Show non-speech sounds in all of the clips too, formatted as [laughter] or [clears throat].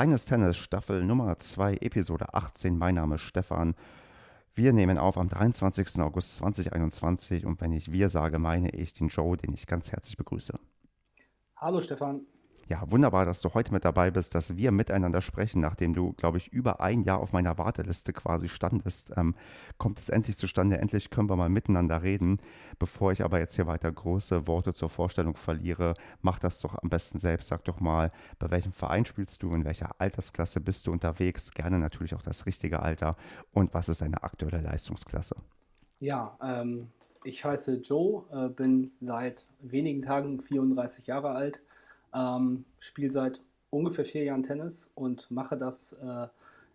Kleines Tennis, Staffel Nummer 2, Episode 18. Mein Name ist Stefan. Wir nehmen auf am 23. August 2021 und wenn ich wir sage, meine ich den Joe, den ich ganz herzlich begrüße. Hallo Stefan. Ja, wunderbar, dass du heute mit dabei bist, dass wir miteinander sprechen, nachdem du, glaube ich, über ein Jahr auf meiner Warteliste quasi standest. Ähm, kommt es endlich zustande, endlich können wir mal miteinander reden. Bevor ich aber jetzt hier weiter große Worte zur Vorstellung verliere, mach das doch am besten selbst. Sag doch mal, bei welchem Verein spielst du, in welcher Altersklasse bist du unterwegs, gerne natürlich auch das richtige Alter und was ist deine aktuelle Leistungsklasse? Ja, ähm, ich heiße Joe, äh, bin seit wenigen Tagen 34 Jahre alt ähm, Spiele seit ungefähr vier Jahren Tennis und mache das äh,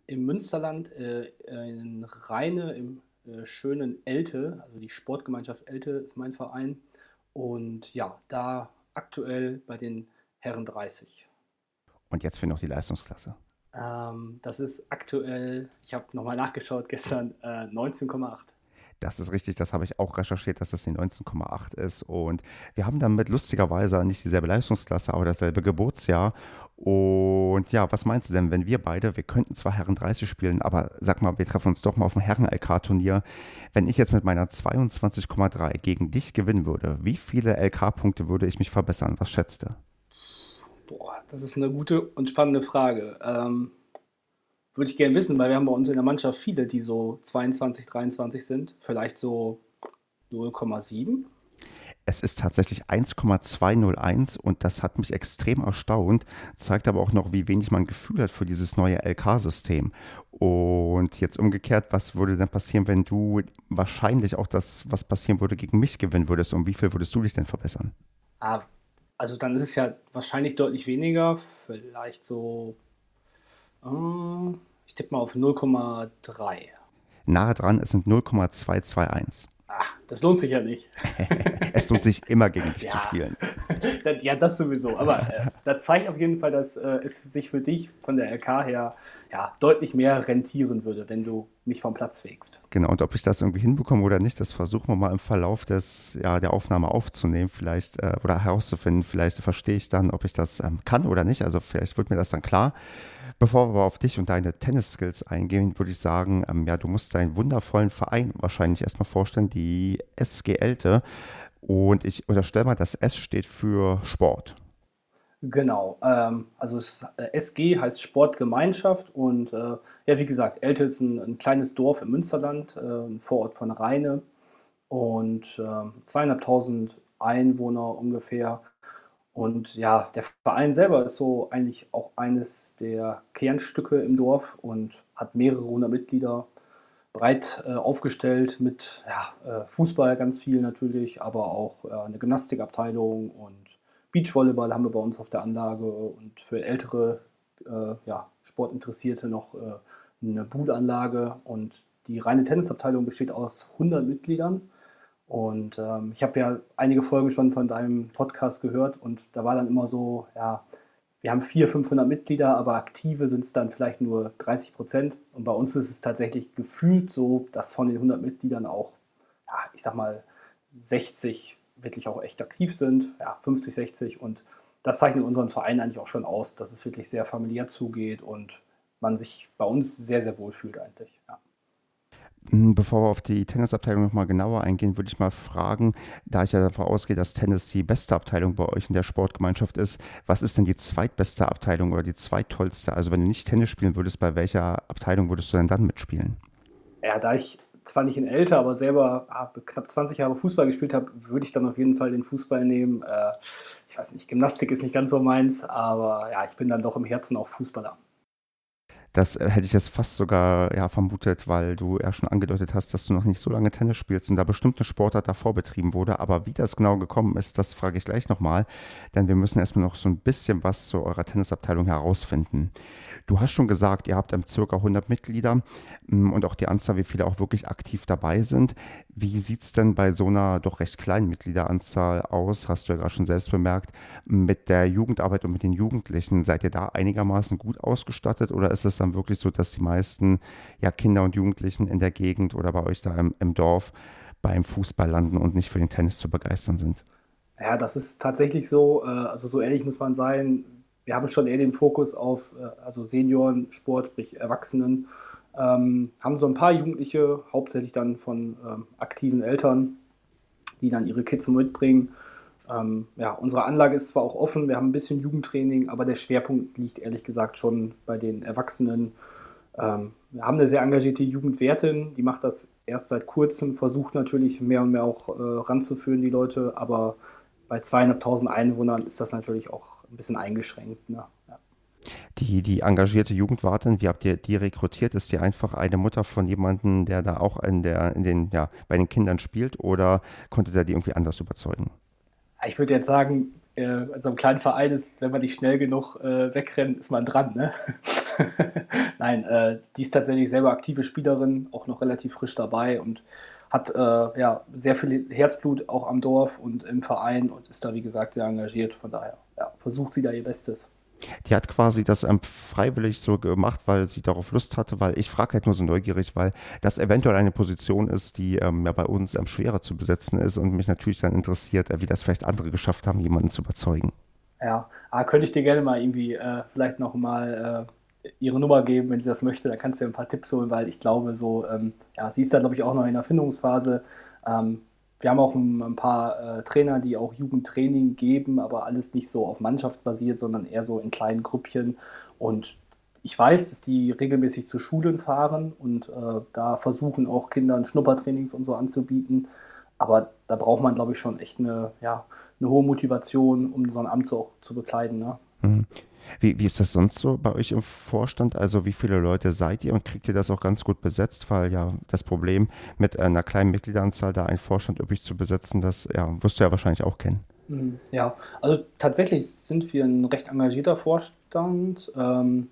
im Münsterland, äh, in Rheine, im äh, schönen Elte, also die Sportgemeinschaft Elte ist mein Verein. Und ja, da aktuell bei den Herren 30. Und jetzt für noch die Leistungsklasse. Ähm, das ist aktuell, ich habe nochmal nachgeschaut gestern, 19,8. Das ist richtig, das habe ich auch recherchiert, dass das die 19,8 ist. Und wir haben damit lustigerweise nicht dieselbe Leistungsklasse, aber dasselbe Geburtsjahr. Und ja, was meinst du denn, wenn wir beide, wir könnten zwar Herren 30 spielen, aber sag mal, wir treffen uns doch mal auf dem Herren-LK-Turnier. Wenn ich jetzt mit meiner 22,3 gegen dich gewinnen würde, wie viele LK-Punkte würde ich mich verbessern? Was schätzt du? Boah, das ist eine gute und spannende Frage. Ähm, würde ich gerne wissen, weil wir haben bei uns in der Mannschaft viele, die so 22, 23 sind. Vielleicht so 0,7. Es ist tatsächlich 1,201 und das hat mich extrem erstaunt, zeigt aber auch noch, wie wenig man Gefühl hat für dieses neue LK-System. Und jetzt umgekehrt, was würde denn passieren, wenn du wahrscheinlich auch das, was passieren würde, gegen mich gewinnen würdest? Und wie viel würdest du dich denn verbessern? Ah, also dann ist es ja wahrscheinlich deutlich weniger, vielleicht so äh, ich tippe mal auf 0,3. Nahe dran, es sind 0,221. Ach, das lohnt sich ja nicht. [laughs] es lohnt sich immer gegen dich [laughs] ja. zu spielen. [laughs] ja, das sowieso. Aber äh, das zeigt auf jeden Fall, dass äh, es sich für dich von der LK her ja, deutlich mehr rentieren würde, wenn du mich vom Platz fegst. Genau, und ob ich das irgendwie hinbekomme oder nicht, das versuchen wir mal im Verlauf des, ja, der Aufnahme aufzunehmen, vielleicht äh, oder herauszufinden. Vielleicht verstehe ich dann, ob ich das ähm, kann oder nicht. Also vielleicht wird mir das dann klar. Bevor wir aber auf dich und deine Tennis-Skills eingehen, würde ich sagen, ähm, ja, du musst deinen wundervollen Verein wahrscheinlich erstmal vorstellen, die SG Elte. Und ich unterstelle mal, das S steht für Sport. Genau, ähm, also es, äh, SG heißt Sportgemeinschaft und äh, ja, wie gesagt, Elte ist ein, ein kleines Dorf im Münsterland, äh, ein Vorort von Rheine und äh, zweieinhalbtausend Einwohner ungefähr. Und ja, der Verein selber ist so eigentlich auch eines der Kernstücke im Dorf und hat mehrere hundert Mitglieder, breit äh, aufgestellt mit ja, äh, Fußball ganz viel natürlich, aber auch äh, eine Gymnastikabteilung und Beachvolleyball haben wir bei uns auf der Anlage. Und für ältere äh, ja, Sportinteressierte noch äh, eine Budanlage. Und die reine Tennisabteilung besteht aus 100 Mitgliedern und ähm, ich habe ja einige Folgen schon von deinem Podcast gehört und da war dann immer so, ja, wir haben 400, 500 Mitglieder, aber aktive sind es dann vielleicht nur 30 Prozent. Und bei uns ist es tatsächlich gefühlt so, dass von den 100 Mitgliedern auch, ja, ich sag mal, 60 wirklich auch echt aktiv sind, ja, 50, 60. Und das zeichnet unseren Verein eigentlich auch schon aus, dass es wirklich sehr familiär zugeht und man sich bei uns sehr, sehr wohl fühlt eigentlich. Ja. Hm, bevor wir auf die Tennisabteilung nochmal genauer eingehen, würde ich mal fragen, da ich ja davon ausgehe, dass Tennis die beste Abteilung bei euch in der Sportgemeinschaft ist, was ist denn die zweitbeste Abteilung oder die zweittollste? Also wenn du nicht Tennis spielen würdest, bei welcher Abteilung würdest du denn dann mitspielen? Ja, da ich zwar nicht in älter, aber selber ah, knapp 20 Jahre Fußball gespielt habe, würde ich dann auf jeden Fall den Fußball nehmen. Äh, ich weiß nicht, Gymnastik ist nicht ganz so meins, aber ja, ich bin dann doch im Herzen auch Fußballer. Das äh, hätte ich jetzt fast sogar ja, vermutet, weil du ja schon angedeutet hast, dass du noch nicht so lange Tennis spielst und da bestimmt eine Sportart davor betrieben wurde. Aber wie das genau gekommen ist, das frage ich gleich nochmal, denn wir müssen erstmal noch so ein bisschen was zu eurer Tennisabteilung herausfinden. Du hast schon gesagt, ihr habt circa 100 Mitglieder ähm, und auch die Anzahl, wie viele auch wirklich aktiv dabei sind. Wie sieht es denn bei so einer doch recht kleinen Mitgliederanzahl aus? Hast du ja gerade schon selbst bemerkt, mit der Jugendarbeit und mit den Jugendlichen. Seid ihr da einigermaßen gut ausgestattet oder ist es dann wirklich so, dass die meisten ja, Kinder und Jugendlichen in der Gegend oder bei euch da im, im Dorf beim Fußball landen und nicht für den Tennis zu begeistern sind? Ja, das ist tatsächlich so. Äh, also so ehrlich muss man sein. Wir haben schon eher den Fokus auf äh, also Seniorensport, sprich Erwachsenen. Ähm, haben so ein paar Jugendliche, hauptsächlich dann von ähm, aktiven Eltern, die dann ihre Kids mitbringen. Ähm, ja, unsere Anlage ist zwar auch offen, wir haben ein bisschen Jugendtraining, aber der Schwerpunkt liegt ehrlich gesagt schon bei den Erwachsenen. Ähm, wir haben eine sehr engagierte Jugendwertin, die macht das erst seit kurzem, versucht natürlich mehr und mehr auch äh, ranzuführen, die Leute, aber bei zweieinhalbtausend Einwohnern ist das natürlich auch ein bisschen eingeschränkt. Ne? Ja. Die, die engagierte Jugendwartin, wie habt ihr die rekrutiert? Ist die einfach eine Mutter von jemandem, der da auch in der, in den, ja, bei den Kindern spielt oder konnte der die irgendwie anders überzeugen? Ich würde jetzt sagen, äh, in so einem kleinen Verein ist, wenn man nicht schnell genug äh, wegrennt, ist man dran. Ne? [laughs] Nein, äh, die ist tatsächlich selber aktive Spielerin, auch noch relativ frisch dabei und hat äh, ja, sehr viel Herzblut auch am Dorf und im Verein und ist da, wie gesagt, sehr engagiert. Von daher ja, versucht sie da ihr Bestes. Die hat quasi das ähm, freiwillig so gemacht, weil sie darauf Lust hatte, weil ich frage halt nur so neugierig, weil das eventuell eine Position ist, die ähm, ja bei uns ähm, schwerer zu besetzen ist und mich natürlich dann interessiert, äh, wie das vielleicht andere geschafft haben, jemanden zu überzeugen. Ja, ah, könnte ich dir gerne mal irgendwie äh, vielleicht nochmal äh, ihre Nummer geben, wenn sie das möchte. Da kannst du dir ein paar Tipps holen, weil ich glaube, so, ähm, ja, sie ist da, glaube ich, auch noch in der Findungsphase. Ähm, wir haben auch ein, ein paar äh, Trainer, die auch Jugendtraining geben, aber alles nicht so auf Mannschaft basiert, sondern eher so in kleinen Grüppchen. Und ich weiß, dass die regelmäßig zu Schulen fahren und äh, da versuchen auch Kindern Schnuppertrainings und so anzubieten. Aber da braucht man, glaube ich, schon echt eine, ja, eine hohe Motivation, um so ein Amt so zu bekleiden. Ne? Mhm. Wie, wie ist das sonst so bei euch im Vorstand? Also wie viele Leute seid ihr und kriegt ihr das auch ganz gut besetzt? Weil ja das Problem mit einer kleinen Mitgliederanzahl da einen Vorstand üppig zu besetzen, das ja, wirst du ja wahrscheinlich auch kennen. Mhm. Ja, also tatsächlich sind wir ein recht engagierter Vorstand, ähm,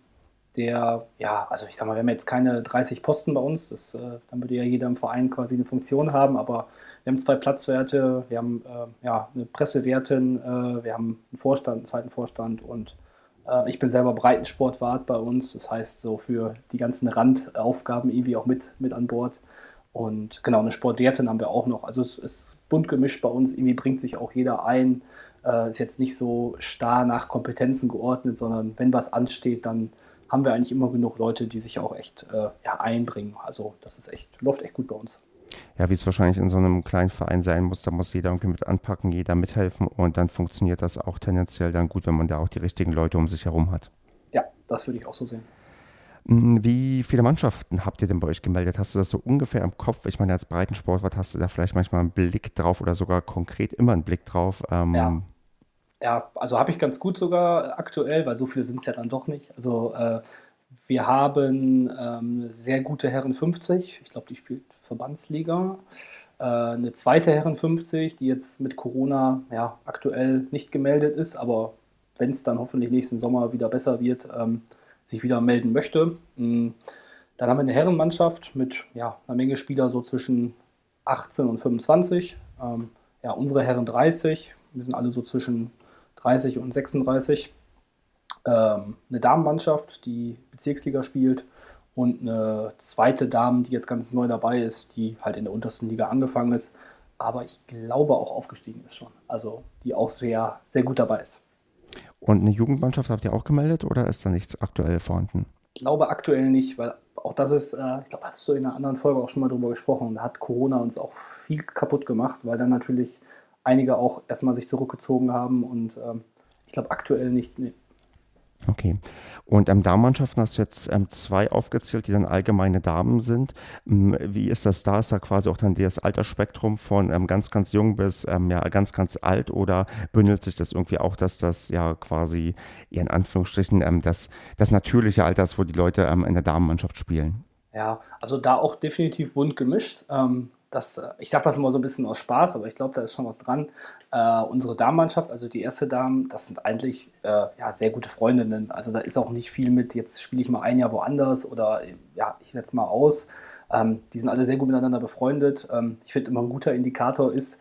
der, ja, also ich sag mal, wir haben jetzt keine 30 Posten bei uns, das, äh, dann würde ja jeder im Verein quasi eine Funktion haben, aber wir haben zwei Platzwerte, wir haben äh, ja, eine Pressewertin, äh, wir haben einen Vorstand, einen zweiten Vorstand und äh, ich bin selber Breitensportwart bei uns, das heißt so für die ganzen Randaufgaben irgendwie auch mit, mit an Bord. Und genau, eine Sportwertin haben wir auch noch. Also es ist bunt gemischt bei uns, irgendwie bringt sich auch jeder ein. Äh, ist jetzt nicht so starr nach Kompetenzen geordnet, sondern wenn was ansteht, dann haben wir eigentlich immer genug Leute, die sich auch echt äh, ja, einbringen. Also das ist echt, läuft echt gut bei uns ja, wie es wahrscheinlich in so einem kleinen Verein sein muss, da muss jeder irgendwie mit anpacken, jeder mithelfen und dann funktioniert das auch tendenziell dann gut, wenn man da auch die richtigen Leute um sich herum hat. Ja, das würde ich auch so sehen. Hm, wie viele Mannschaften habt ihr denn bei euch gemeldet? Hast du das so ungefähr im Kopf? Ich meine, als Breitensportwart hast du da vielleicht manchmal einen Blick drauf oder sogar konkret immer einen Blick drauf. Ähm, ja. ja, also habe ich ganz gut sogar aktuell, weil so viele sind es ja dann doch nicht. Also äh, wir haben ähm, sehr gute Herren 50. Ich glaube, die spielt Verbandsliga. Äh, eine zweite Herren 50, die jetzt mit Corona ja, aktuell nicht gemeldet ist, aber wenn es dann hoffentlich nächsten Sommer wieder besser wird, ähm, sich wieder melden möchte. Mhm. Dann haben wir eine Herrenmannschaft mit ja, einer Menge Spieler so zwischen 18 und 25. Ähm, ja, unsere Herren 30, wir sind alle so zwischen 30 und 36. Ähm, eine Damenmannschaft, die Bezirksliga spielt und eine zweite Dame, die jetzt ganz neu dabei ist, die halt in der untersten Liga angefangen ist, aber ich glaube auch aufgestiegen ist schon. Also die auch sehr, sehr gut dabei ist. Und eine Jugendmannschaft habt ihr auch gemeldet oder ist da nichts aktuell vorhanden? Ich glaube aktuell nicht, weil auch das ist, äh, ich glaube, hast du in einer anderen Folge auch schon mal drüber gesprochen, da hat Corona uns auch viel kaputt gemacht, weil dann natürlich einige auch erstmal sich zurückgezogen haben und ähm, ich glaube aktuell nicht, nee. Okay. Und ähm, Damenmannschaften hast du jetzt ähm, zwei aufgezählt, die dann allgemeine Damen sind. Ähm, wie ist das da? Ist da quasi auch dann das Altersspektrum von ähm, ganz, ganz jung bis ähm, ja, ganz, ganz alt oder bündelt sich das irgendwie auch, dass das ja quasi in Anführungsstrichen ähm, das, das natürliche Alter ist, wo die Leute in der Damenmannschaft spielen? Ja, also da auch definitiv bunt gemischt. das, äh, ich sage das immer so ein bisschen aus Spaß, aber ich glaube, da ist schon was dran. Äh, unsere Damenmannschaft, also die erste Damen, das sind eigentlich äh, ja, sehr gute Freundinnen. Also da ist auch nicht viel mit, jetzt spiele ich mal ein Jahr woanders oder ja, ich setze mal aus. Ähm, die sind alle sehr gut miteinander befreundet. Ähm, ich finde immer ein guter Indikator ist,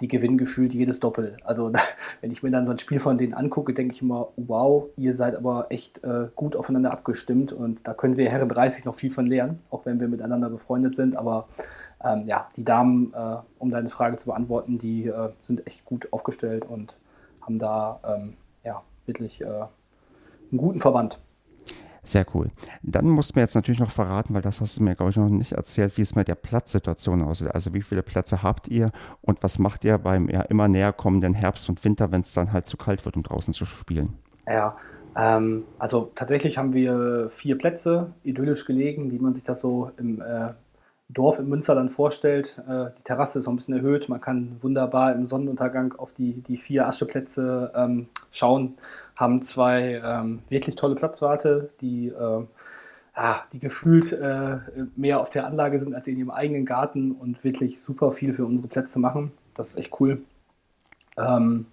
die gewinnen gefühlt jedes Doppel. Also [laughs] wenn ich mir dann so ein Spiel von denen angucke, denke ich immer, wow, ihr seid aber echt äh, gut aufeinander abgestimmt und da können wir Herren 30 noch viel von lernen, auch wenn wir miteinander befreundet sind. Aber ähm, ja, die Damen, äh, um deine Frage zu beantworten, die äh, sind echt gut aufgestellt und haben da ähm, ja, wirklich äh, einen guten Verband. Sehr cool. Dann musst du mir jetzt natürlich noch verraten, weil das hast du mir, glaube ich, noch nicht erzählt, wie es mit der Platzsituation aussieht. Also wie viele Plätze habt ihr und was macht ihr beim ja, immer näher kommenden Herbst und Winter, wenn es dann halt zu kalt wird, um draußen zu spielen? Ja, ähm, also tatsächlich haben wir vier Plätze idyllisch gelegen, wie man sich das so im äh, Dorf im Münsterland vorstellt. Äh, die Terrasse ist noch ein bisschen erhöht. Man kann wunderbar im Sonnenuntergang auf die, die vier Ascheplätze ähm, schauen. Haben zwei ähm, wirklich tolle Platzwarte, die, äh, ah, die gefühlt äh, mehr auf der Anlage sind als in ihrem eigenen Garten und wirklich super viel für unsere Plätze machen. Das ist echt cool. Ähm,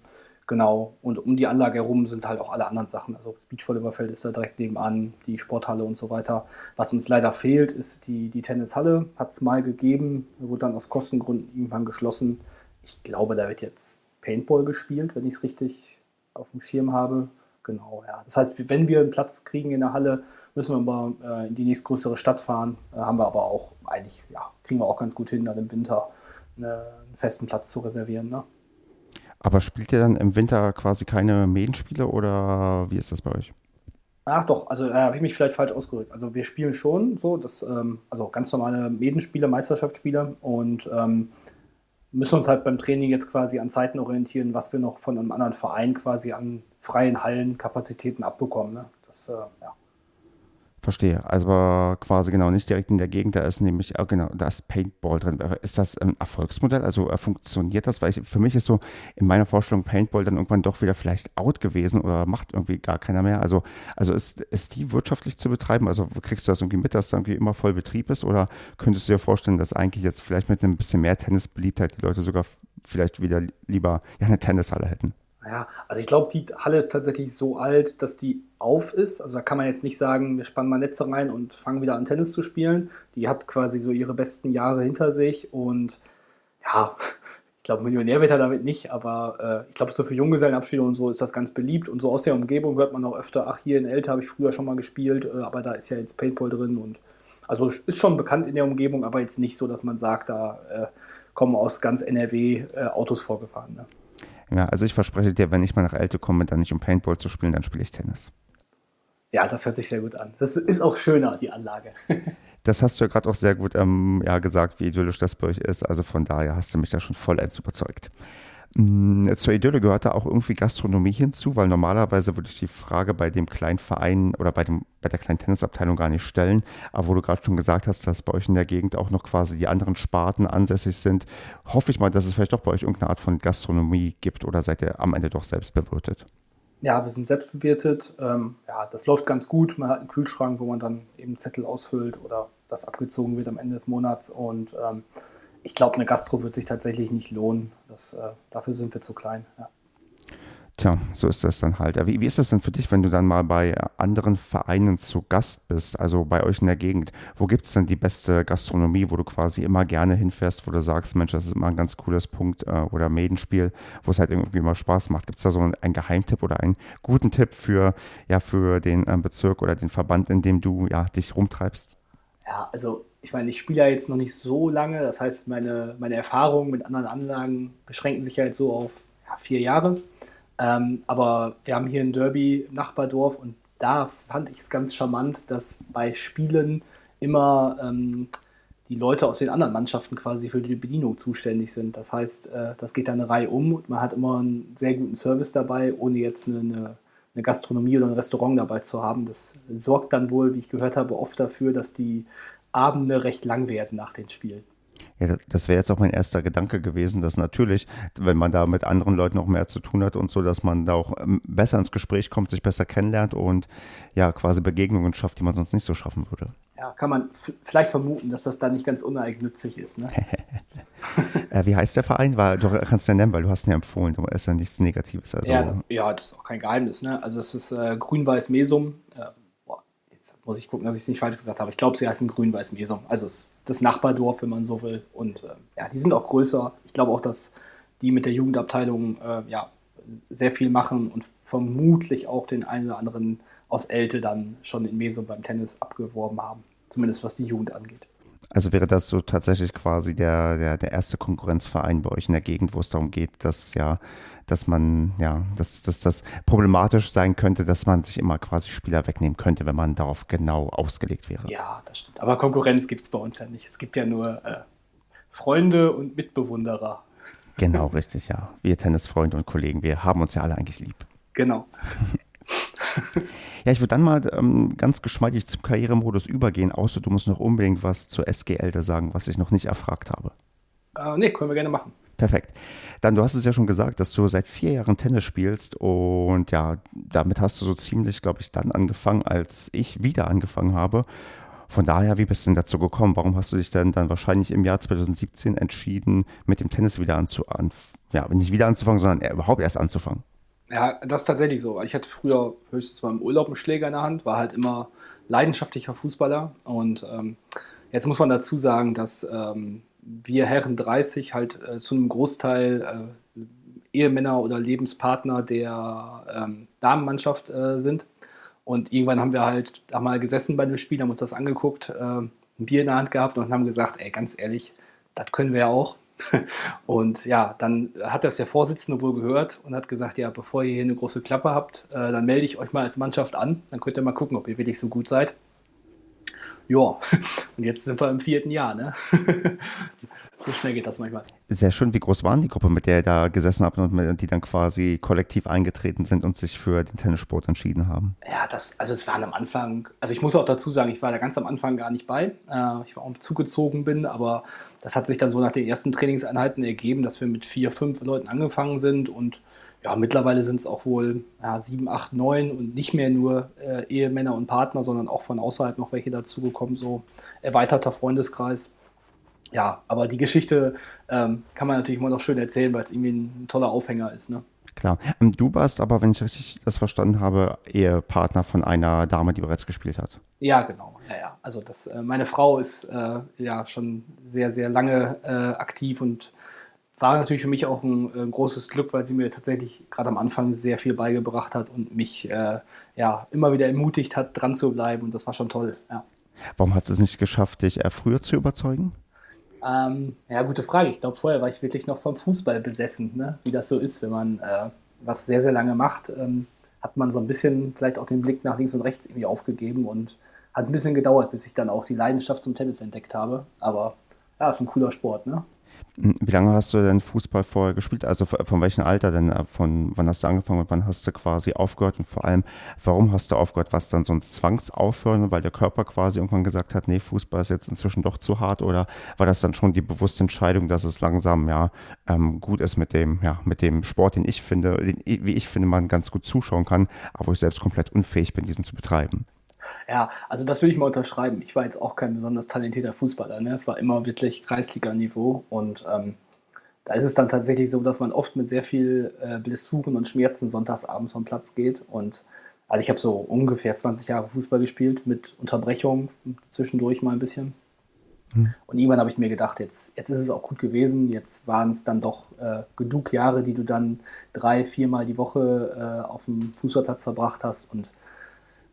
Genau, und um die Anlage herum sind halt auch alle anderen Sachen. Also das Beachvolleyballfeld ist da direkt nebenan, die Sporthalle und so weiter. Was uns leider fehlt, ist die, die Tennishalle. Hat es mal gegeben, wurde dann aus Kostengründen irgendwann geschlossen. Ich glaube, da wird jetzt Paintball gespielt, wenn ich es richtig auf dem Schirm habe. Genau, ja. Das heißt, wenn wir einen Platz kriegen in der Halle, müssen wir mal äh, in die nächstgrößere Stadt fahren. Äh, haben wir aber auch eigentlich, ja, kriegen wir auch ganz gut hin, dann im Winter eine, einen festen Platz zu reservieren. Ne? Aber spielt ihr dann im Winter quasi keine Medenspiele oder wie ist das bei euch? Ach doch, also äh, habe ich mich vielleicht falsch ausgedrückt. Also wir spielen schon so, das, ähm, also ganz normale Medenspiele, Meisterschaftsspiele und ähm, müssen uns halt beim Training jetzt quasi an Zeiten orientieren, was wir noch von einem anderen Verein quasi an freien Hallenkapazitäten abbekommen. Ne? Das, äh, ja. Verstehe. Also quasi genau nicht direkt in der Gegend, da ist nämlich, oh genau, da ist Paintball drin. Ist das ein Erfolgsmodell? Also äh, funktioniert das? Weil ich, für mich ist so in meiner Vorstellung Paintball dann irgendwann doch wieder vielleicht out gewesen oder macht irgendwie gar keiner mehr. Also, also ist, ist die wirtschaftlich zu betreiben? Also kriegst du das irgendwie mit, dass da irgendwie immer voll Betrieb ist? Oder könntest du dir vorstellen, dass eigentlich jetzt vielleicht mit einem bisschen mehr Tennisbeliebtheit die Leute sogar vielleicht wieder lieber ja, eine Tennishalle hätten? Ja, also ich glaube, die Halle ist tatsächlich so alt, dass die auf ist. Also da kann man jetzt nicht sagen, wir spannen mal Netze rein und fangen wieder an Tennis zu spielen. Die hat quasi so ihre besten Jahre hinter sich und ja, [laughs] ich glaube, Millionär wird er damit nicht, aber äh, ich glaube, so für Junggesellenabschiede und so ist das ganz beliebt. Und so aus der Umgebung hört man auch öfter, ach, hier in Elte habe ich früher schon mal gespielt, äh, aber da ist ja jetzt Paintball drin und also ist schon bekannt in der Umgebung, aber jetzt nicht so, dass man sagt, da äh, kommen aus ganz NRW äh, Autos vorgefahren. Ne? Ja, also ich verspreche dir, wenn ich mal nach Elte komme, dann nicht um Paintball zu spielen, dann spiele ich Tennis. Ja, das hört sich sehr gut an. Das ist auch schöner, die Anlage. [laughs] das hast du ja gerade auch sehr gut ähm, ja, gesagt, wie idyllisch das bei euch ist. Also von daher hast du mich da schon vollends überzeugt. Mm, zur Idylle gehört da auch irgendwie Gastronomie hinzu, weil normalerweise würde ich die Frage bei dem kleinen Verein oder bei, dem, bei der kleinen Tennisabteilung gar nicht stellen. Aber wo du gerade schon gesagt hast, dass bei euch in der Gegend auch noch quasi die anderen Sparten ansässig sind, hoffe ich mal, dass es vielleicht doch bei euch irgendeine Art von Gastronomie gibt oder seid ihr am Ende doch selbst bewirtet? Ja, wir sind selbst bewirtet. Ähm, ja, das läuft ganz gut. Man hat einen Kühlschrank, wo man dann eben Zettel ausfüllt oder das abgezogen wird am Ende des Monats und ähm, ich glaube, eine Gastro wird sich tatsächlich nicht lohnen. Das, äh, dafür sind wir zu klein. Ja. Tja, so ist das dann halt. Wie, wie ist das denn für dich, wenn du dann mal bei anderen Vereinen zu Gast bist, also bei euch in der Gegend? Wo gibt es denn die beste Gastronomie, wo du quasi immer gerne hinfährst, wo du sagst, Mensch, das ist immer ein ganz cooles Punkt äh, oder Medenspiel, wo es halt irgendwie mal Spaß macht? Gibt es da so einen, einen, Geheimtipp oder einen guten Tipp für, ja, für den äh, Bezirk oder den Verband, in dem du ja, dich rumtreibst? Ja, also ich meine, ich spiele ja jetzt noch nicht so lange, das heißt, meine, meine Erfahrungen mit anderen Anlagen beschränken sich ja jetzt so auf ja, vier Jahre. Ähm, aber wir haben hier ein Derby Nachbardorf und da fand ich es ganz charmant, dass bei Spielen immer ähm, die Leute aus den anderen Mannschaften quasi für die Bedienung zuständig sind. Das heißt, äh, das geht dann eine Reihe um und man hat immer einen sehr guten Service dabei, ohne jetzt eine, eine, eine Gastronomie oder ein Restaurant dabei zu haben. Das sorgt dann wohl, wie ich gehört habe, oft dafür, dass die Abende recht lang werden nach den Spielen. Ja, das wäre jetzt auch mein erster Gedanke gewesen, dass natürlich, wenn man da mit anderen Leuten auch mehr zu tun hat und so, dass man da auch ähm, besser ins Gespräch kommt, sich besser kennenlernt und ja, quasi Begegnungen schafft, die man sonst nicht so schaffen würde. Ja, kann man vielleicht vermuten, dass das da nicht ganz uneigennützig ist. Ne? [laughs] äh, wie heißt der Verein? War, du kannst ja nennen, weil du hast ihn ja empfohlen, du ist ja nichts Negatives. Also, ja, ja, das ist auch kein Geheimnis. Ne? Also es ist äh, Grün-Weiß-Mesum. Äh, jetzt muss ich gucken, dass ich es nicht falsch gesagt habe. Ich glaube, sie heißen Grün-Weiß-Mesum. Also das Nachbardorf, wenn man so will. Und äh, ja, die sind auch größer. Ich glaube auch, dass die mit der Jugendabteilung äh, ja, sehr viel machen und vermutlich auch den einen oder anderen aus Elte dann schon in Meso beim Tennis abgeworben haben. Zumindest was die Jugend angeht. Also wäre das so tatsächlich quasi der, der, der erste Konkurrenzverein bei euch in der Gegend, wo es darum geht, dass ja, dass man, ja, dass, dass das problematisch sein könnte, dass man sich immer quasi Spieler wegnehmen könnte, wenn man darauf genau ausgelegt wäre. Ja, das stimmt. Aber Konkurrenz gibt es bei uns ja nicht. Es gibt ja nur äh, Freunde und Mitbewunderer. Genau, richtig, ja. Wir Tennisfreunde und Kollegen, wir haben uns ja alle eigentlich lieb. Genau. [laughs] Ja, ich würde dann mal ähm, ganz geschmeidig zum Karrieremodus übergehen, außer du musst noch unbedingt was zur SGL da sagen, was ich noch nicht erfragt habe. Äh, nee, können wir gerne machen. Perfekt. Dann, du hast es ja schon gesagt, dass du seit vier Jahren Tennis spielst und ja, damit hast du so ziemlich, glaube ich, dann angefangen, als ich wieder angefangen habe. Von daher, wie bist du denn dazu gekommen? Warum hast du dich denn dann wahrscheinlich im Jahr 2017 entschieden, mit dem Tennis wieder anzufangen? Ja, nicht wieder anzufangen, sondern überhaupt erst anzufangen? Ja, das ist tatsächlich so. Ich hatte früher höchstens mal im Urlaub einen Schläger in der Hand, war halt immer leidenschaftlicher Fußballer. Und ähm, jetzt muss man dazu sagen, dass ähm, wir Herren 30 halt äh, zu einem Großteil äh, Ehemänner oder Lebenspartner der ähm, Damenmannschaft äh, sind. Und irgendwann haben wir halt da mal gesessen bei dem Spiel, haben uns das angeguckt, äh, ein Bier in der Hand gehabt und haben gesagt, ey, ganz ehrlich, das können wir ja auch. [laughs] Und ja, dann hat das der Vorsitzende wohl gehört und hat gesagt, ja, bevor ihr hier eine große Klappe habt, äh, dann melde ich euch mal als Mannschaft an. Dann könnt ihr mal gucken, ob ihr wirklich so gut seid. Ja, [laughs] und jetzt sind wir im vierten Jahr, ne? [laughs] So schnell geht das manchmal. Sehr schön. Wie groß waren die Gruppe, mit der ihr da gesessen habt und die dann quasi kollektiv eingetreten sind und sich für den Tennissport entschieden haben? Ja, das, also es waren am Anfang, also ich muss auch dazu sagen, ich war da ganz am Anfang gar nicht bei. Äh, ich war auch zugezogen bin, aber das hat sich dann so nach den ersten Trainingseinheiten ergeben, dass wir mit vier, fünf Leuten angefangen sind und ja, mittlerweile sind es auch wohl ja, sieben, acht, neun und nicht mehr nur äh, Ehemänner und Partner, sondern auch von außerhalb noch welche dazugekommen, so erweiterter Freundeskreis ja, aber die Geschichte ähm, kann man natürlich immer noch schön erzählen, weil es irgendwie ein toller Aufhänger ist. Ne? Klar. Ähm, du warst aber, wenn ich richtig das verstanden habe, Ehepartner von einer Dame, die bereits gespielt hat. Ja, genau. Ja, ja. Also das, äh, meine Frau ist äh, ja schon sehr, sehr lange äh, aktiv und war natürlich für mich auch ein, ein, großes Glück, weil sie mir tatsächlich gerade am Anfang sehr viel beigebracht hat und mich äh, ja immer wieder ermutigt hat, dran zu bleiben. Und das war schon toll. Ja. Warum hat sie es nicht geschafft, dich früher zu überzeugen? Ähm, ja, gute Frage. Ich glaube, vorher war ich wirklich noch vom Fußball besessen, ne? wie das so ist, wenn man äh, was sehr, sehr lange macht, ähm, hat man so ein bisschen vielleicht auch den Blick nach links und rechts irgendwie aufgegeben und hat ein bisschen gedauert, bis ich dann auch die Leidenschaft zum Tennis entdeckt habe. Aber ja, ist ein cooler Sport, ne? Wie lange hast du denn Fußball vorher gespielt? Also von welchem Alter denn? Äh, von wann hast du angefangen und wann hast du quasi aufgehört? Und vor allem, warum hast du aufgehört? Was dann so ein Zwangsaufhören, weil der Körper quasi irgendwann gesagt hat, nee, Fußball ist jetzt inzwischen doch zu hart? Oder war das dann schon die bewusste Entscheidung, dass es langsam ja ähm, gut ist mit dem, ja, mit dem Sport, den ich finde, den, wie ich finde, man ganz gut zuschauen kann, aber ich selbst komplett unfähig bin, diesen zu betreiben? Ja, also das würde ich mal unterschreiben. Ich war jetzt auch kein besonders talentierter Fußballer. Ne? Es war immer wirklich Kreisliga-Niveau und ähm, da ist es dann tatsächlich so, dass man oft mit sehr viel äh, Blessuren und Schmerzen sonntagsabends vom Platz geht. Und also ich habe so ungefähr 20 Jahre Fußball gespielt mit Unterbrechung zwischendurch mal ein bisschen. Hm. Und irgendwann habe ich mir gedacht, jetzt, jetzt ist es auch gut gewesen. Jetzt waren es dann doch äh, genug Jahre, die du dann drei, viermal die Woche äh, auf dem Fußballplatz verbracht hast. Und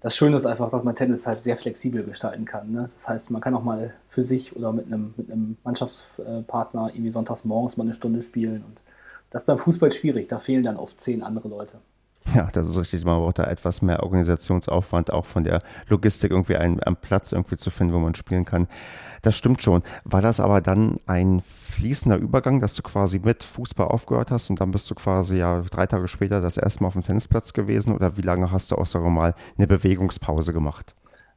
das Schöne ist einfach, dass man Tennis halt sehr flexibel gestalten kann. Ne? Das heißt, man kann auch mal für sich oder mit einem, mit einem Mannschaftspartner irgendwie sonntags morgens mal eine Stunde spielen. Und das ist beim Fußball schwierig, da fehlen dann oft zehn andere Leute. Ja, das ist richtig. Man braucht da etwas mehr Organisationsaufwand, auch von der Logistik irgendwie einen, einen Platz irgendwie zu finden, wo man spielen kann. Das stimmt schon. War das aber dann ein fließender Übergang, dass du quasi mit Fußball aufgehört hast und dann bist du quasi ja drei Tage später das erste Mal auf dem Tennisplatz gewesen oder wie lange hast du auch, sagen wir mal, eine Bewegungspause gemacht?